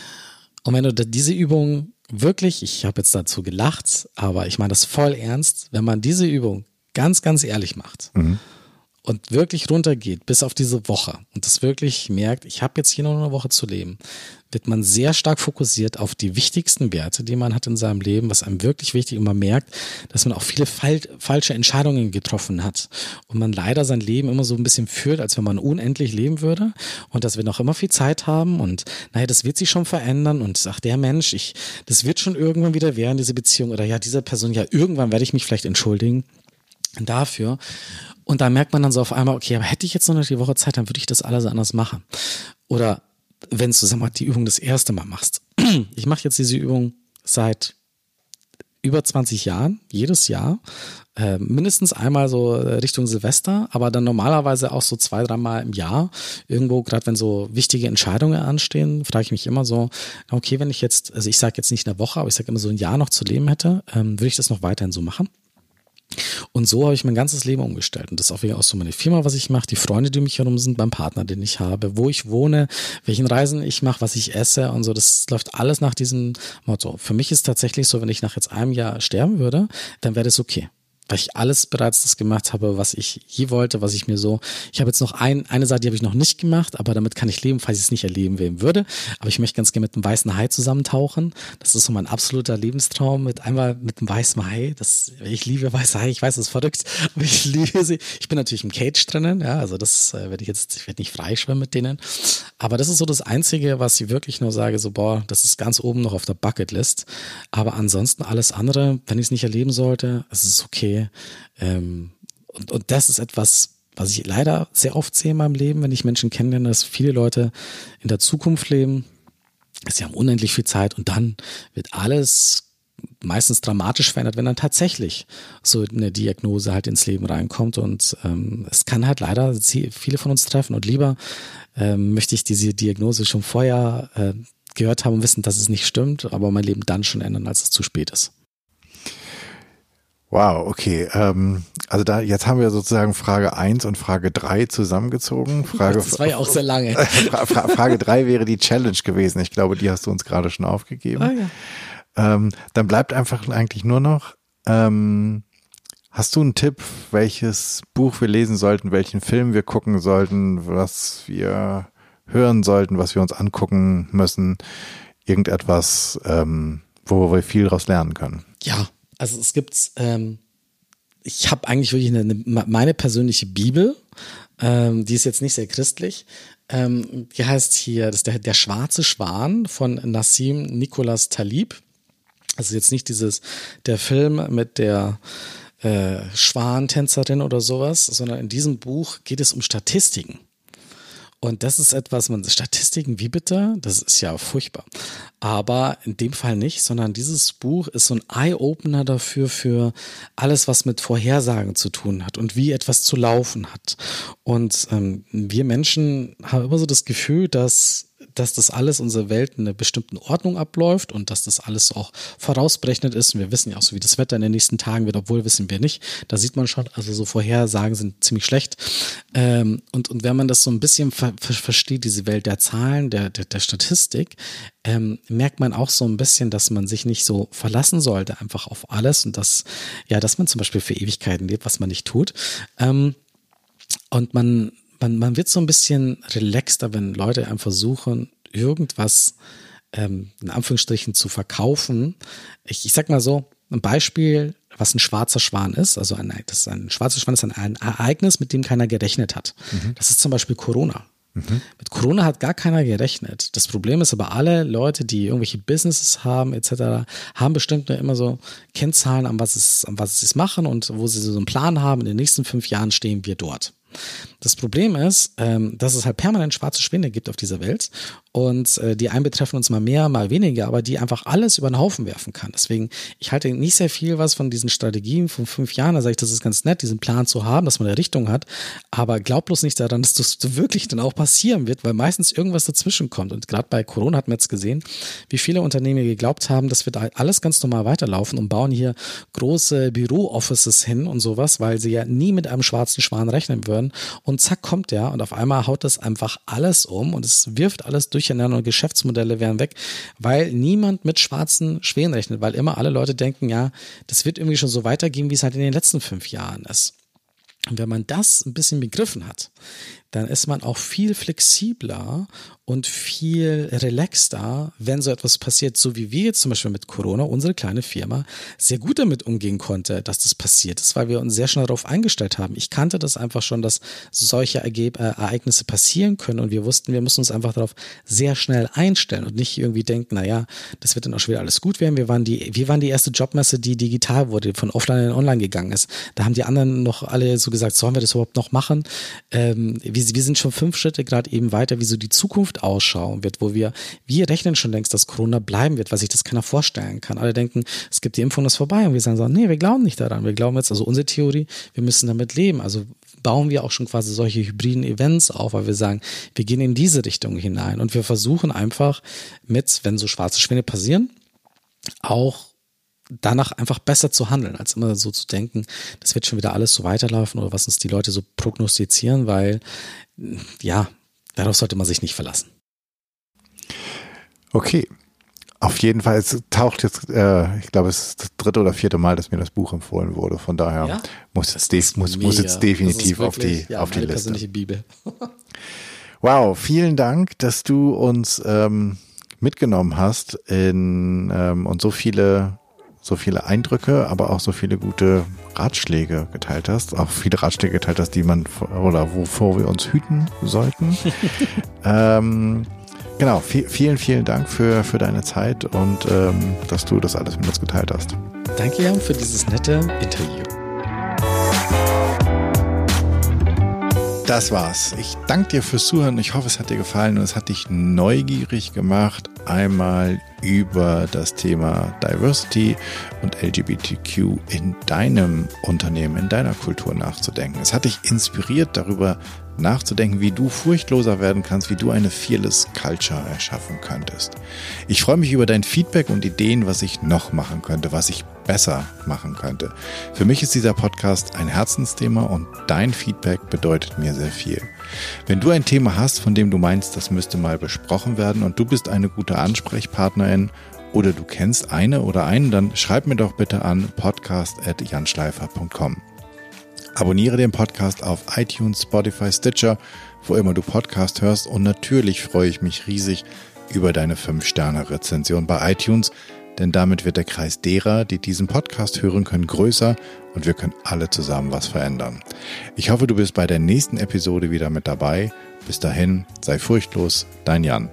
Und wenn du diese Übung wirklich, ich habe jetzt dazu gelacht, aber ich meine das voll ernst, wenn man diese Übung ganz, ganz ehrlich macht mhm. und wirklich runtergeht bis auf diese Woche und das wirklich merkt, ich habe jetzt hier noch eine Woche zu leben, wird man sehr stark fokussiert auf die wichtigsten Werte, die man hat in seinem Leben, was einem wirklich wichtig und man merkt, dass man auch viele fal falsche Entscheidungen getroffen hat und man leider sein Leben immer so ein bisschen führt, als wenn man unendlich leben würde und dass wir noch immer viel Zeit haben und naja, das wird sich schon verändern und sagt der Mensch, ich, das wird schon irgendwann wieder werden, diese Beziehung oder ja, dieser Person, ja, irgendwann werde ich mich vielleicht entschuldigen dafür. Und da merkt man dann so auf einmal, okay, aber hätte ich jetzt noch die Woche Zeit, dann würde ich das alles anders machen. Oder wenn du, sag mal, die Übung das erste Mal machst. Ich mache jetzt diese Übung seit über 20 Jahren, jedes Jahr, äh, mindestens einmal so äh, Richtung Silvester, aber dann normalerweise auch so zwei, dreimal im Jahr. Irgendwo, gerade wenn so wichtige Entscheidungen anstehen, frage ich mich immer so, okay, wenn ich jetzt, also ich sage jetzt nicht eine Woche, aber ich sage immer so ein Jahr noch zu leben hätte, ähm, würde ich das noch weiterhin so machen? Und so habe ich mein ganzes Leben umgestellt. Und das ist auch wieder auch so meine Firma, was ich mache, die Freunde, die mich herum sind, beim Partner, den ich habe, wo ich wohne, welchen Reisen ich mache, was ich esse und so. Das läuft alles nach diesem Motto. Für mich ist tatsächlich so, wenn ich nach jetzt einem Jahr sterben würde, dann wäre das okay weil ich alles bereits das gemacht habe, was ich je wollte, was ich mir so. Ich habe jetzt noch ein, eine Seite, die habe ich noch nicht gemacht, aber damit kann ich leben, falls ich es nicht erleben will würde. Aber ich möchte ganz gerne mit einem weißen Hai zusammentauchen. Das ist so mein absoluter Lebenstraum. Mit einmal mit einem weißen Hai. Das, ich liebe weiße Hai. Ich weiß, das ist verrückt, aber ich liebe sie. Ich bin natürlich im Cage drinnen. Ja, also das äh, werde ich jetzt, ich werde nicht freischwimmen mit denen. Aber das ist so das Einzige, was ich wirklich nur sage, so boah, das ist ganz oben noch auf der Bucketlist. Aber ansonsten alles andere, wenn ich es nicht erleben sollte, es ist okay ähm, und, und das ist etwas, was ich leider sehr oft sehe in meinem Leben, wenn ich Menschen kennenlerne, dass viele Leute in der Zukunft leben. Sie haben unendlich viel Zeit und dann wird alles meistens dramatisch verändert, wenn dann tatsächlich so eine Diagnose halt ins Leben reinkommt und ähm, es kann halt leider viele von uns treffen und lieber ähm, möchte ich diese Diagnose schon vorher äh, gehört haben und wissen, dass es nicht stimmt, aber mein Leben dann schon ändern, als es zu spät ist. Wow, okay. Ähm, also da jetzt haben wir sozusagen Frage eins und Frage drei zusammengezogen. Frage, das war ja auch sehr lange. Frage drei wäre die Challenge gewesen. Ich glaube, die hast du uns gerade schon aufgegeben. Oh, ja. ähm, dann bleibt einfach eigentlich nur noch, ähm, hast du einen Tipp, welches Buch wir lesen sollten, welchen Film wir gucken sollten, was wir hören sollten, was wir uns angucken müssen? Irgendetwas, ähm, wo wir viel daraus lernen können. Ja, also es gibt, ähm, ich habe eigentlich wirklich eine, eine, meine persönliche Bibel, ähm, die ist jetzt nicht sehr christlich. Ähm, die heißt hier, das ist der, der schwarze Schwan von Nassim Nicholas Talib. Also jetzt nicht dieses, der Film mit der äh, Schwantänzerin oder sowas, sondern in diesem Buch geht es um Statistiken. Und das ist etwas, man, Statistiken, wie bitte? Das ist ja furchtbar. Aber in dem Fall nicht, sondern dieses Buch ist so ein Eye-Opener dafür, für alles, was mit Vorhersagen zu tun hat und wie etwas zu laufen hat. Und ähm, wir Menschen haben immer so das Gefühl, dass dass das alles unsere Welt in einer bestimmten Ordnung abläuft und dass das alles auch vorausberechnet ist. Und wir wissen ja auch so, wie das Wetter in den nächsten Tagen wird, obwohl wissen wir nicht. Da sieht man schon, also so Vorhersagen sind ziemlich schlecht. Ähm, und, und wenn man das so ein bisschen ver ver versteht, diese Welt der Zahlen, der, der, der Statistik, ähm, merkt man auch so ein bisschen, dass man sich nicht so verlassen sollte, einfach auf alles und dass, ja, dass man zum Beispiel für Ewigkeiten lebt, was man nicht tut. Ähm, und man, man, man wird so ein bisschen relaxter, wenn Leute einem versuchen, irgendwas ähm, in Anführungsstrichen zu verkaufen. Ich, ich sag mal so, ein Beispiel, was ein schwarzer Schwan ist, also ein, das ist ein schwarzer Schwan ist ein, ein Ereignis, mit dem keiner gerechnet hat. Mhm. Das ist zum Beispiel Corona. Mhm. Mit Corona hat gar keiner gerechnet. Das Problem ist aber, alle Leute, die irgendwelche Businesses haben etc., haben bestimmt immer so Kennzahlen, an was es, an was sie es machen und wo sie so einen Plan haben. In den nächsten fünf Jahren stehen wir dort. Das Problem ist, ähm, dass es halt permanent schwarze Schwäne gibt auf dieser Welt und äh, die einen betreffen uns mal mehr, mal weniger, aber die einfach alles über den Haufen werfen kann. Deswegen, ich halte nicht sehr viel was von diesen Strategien von fünf Jahren. Da sage ich, das ist ganz nett, diesen Plan zu haben, dass man eine Richtung hat, aber glaub bloß nicht daran, dass das wirklich dann auch passieren wird, weil meistens irgendwas dazwischen kommt. Und gerade bei Corona hat man jetzt gesehen, wie viele Unternehmen geglaubt haben, das wird alles ganz normal weiterlaufen und bauen hier große Büro-Offices hin und sowas, weil sie ja nie mit einem schwarzen Schwan rechnen würden. Und zack kommt der und auf einmal haut das einfach alles um und es wirft alles durch durcheinander und Geschäftsmodelle wären weg, weil niemand mit schwarzen Schwänen rechnet, weil immer alle Leute denken, ja, das wird irgendwie schon so weitergehen, wie es halt in den letzten fünf Jahren ist. Und wenn man das ein bisschen begriffen hat, dann ist man auch viel flexibler und viel relaxter, wenn so etwas passiert, so wie wir jetzt zum Beispiel mit Corona, unsere kleine Firma, sehr gut damit umgehen konnte, dass das passiert ist, weil wir uns sehr schnell darauf eingestellt haben. Ich kannte das einfach schon, dass solche Ergeb äh, Ereignisse passieren können und wir wussten, wir müssen uns einfach darauf sehr schnell einstellen und nicht irgendwie denken, naja, das wird dann auch schon wieder alles gut werden. Wir waren die, wir waren die erste Jobmesse, die digital wurde, von offline in online gegangen ist. Da haben die anderen noch alle so gesagt, sollen wir das überhaupt noch machen? Ähm, wir, wir sind schon fünf Schritte gerade eben weiter, wie so die Zukunft ausschauen wird, wo wir, wir rechnen schon längst, dass Corona bleiben wird, weil sich das keiner vorstellen kann. Alle denken, es gibt die Impfung, das ist vorbei. Und wir sagen so, nee, wir glauben nicht daran. Wir glauben jetzt, also unsere Theorie, wir müssen damit leben. Also bauen wir auch schon quasi solche hybriden Events auf, weil wir sagen, wir gehen in diese Richtung hinein und wir versuchen einfach mit, wenn so schwarze Schwäne passieren, auch danach einfach besser zu handeln, als immer so zu denken, das wird schon wieder alles so weiterlaufen oder was uns die Leute so prognostizieren, weil ja, Darauf sollte man sich nicht verlassen. Okay. Auf jeden Fall, es taucht jetzt, äh, ich glaube, es ist das dritte oder vierte Mal, dass mir das Buch empfohlen wurde. Von daher ja? muss, es muss, muss jetzt definitiv wirklich, auf die, ja, auf die Liste. persönliche Bibel. wow, vielen Dank, dass du uns ähm, mitgenommen hast in, ähm, und so viele so viele Eindrücke, aber auch so viele gute Ratschläge geteilt hast. Auch viele Ratschläge geteilt hast, die man oder wovor wir uns hüten sollten. ähm, genau, vielen, vielen Dank für, für deine Zeit und ähm, dass du das alles mit uns geteilt hast. Danke, Jan, für dieses nette Interview. Das war's. Ich danke dir fürs Zuhören. Ich hoffe, es hat dir gefallen und es hat dich neugierig gemacht, einmal über das Thema Diversity und LGBTQ in deinem Unternehmen, in deiner Kultur nachzudenken. Es hat dich inspiriert, darüber nachzudenken, wie du furchtloser werden kannst, wie du eine Fearless Culture erschaffen könntest. Ich freue mich über dein Feedback und Ideen, was ich noch machen könnte, was ich besser machen könnte. Für mich ist dieser Podcast ein Herzensthema und dein Feedback bedeutet mir sehr viel. Wenn du ein Thema hast, von dem du meinst, das müsste mal besprochen werden und du bist eine gute Ansprechpartnerin oder du kennst eine oder einen, dann schreib mir doch bitte an podcast.janschleifer.com. Abonniere den Podcast auf iTunes, Spotify, Stitcher, wo immer du Podcast hörst und natürlich freue ich mich riesig über deine 5-Sterne-Rezension bei iTunes, denn damit wird der Kreis derer, die diesen Podcast hören können, größer und wir können alle zusammen was verändern. Ich hoffe, du bist bei der nächsten Episode wieder mit dabei. Bis dahin, sei furchtlos, dein Jan.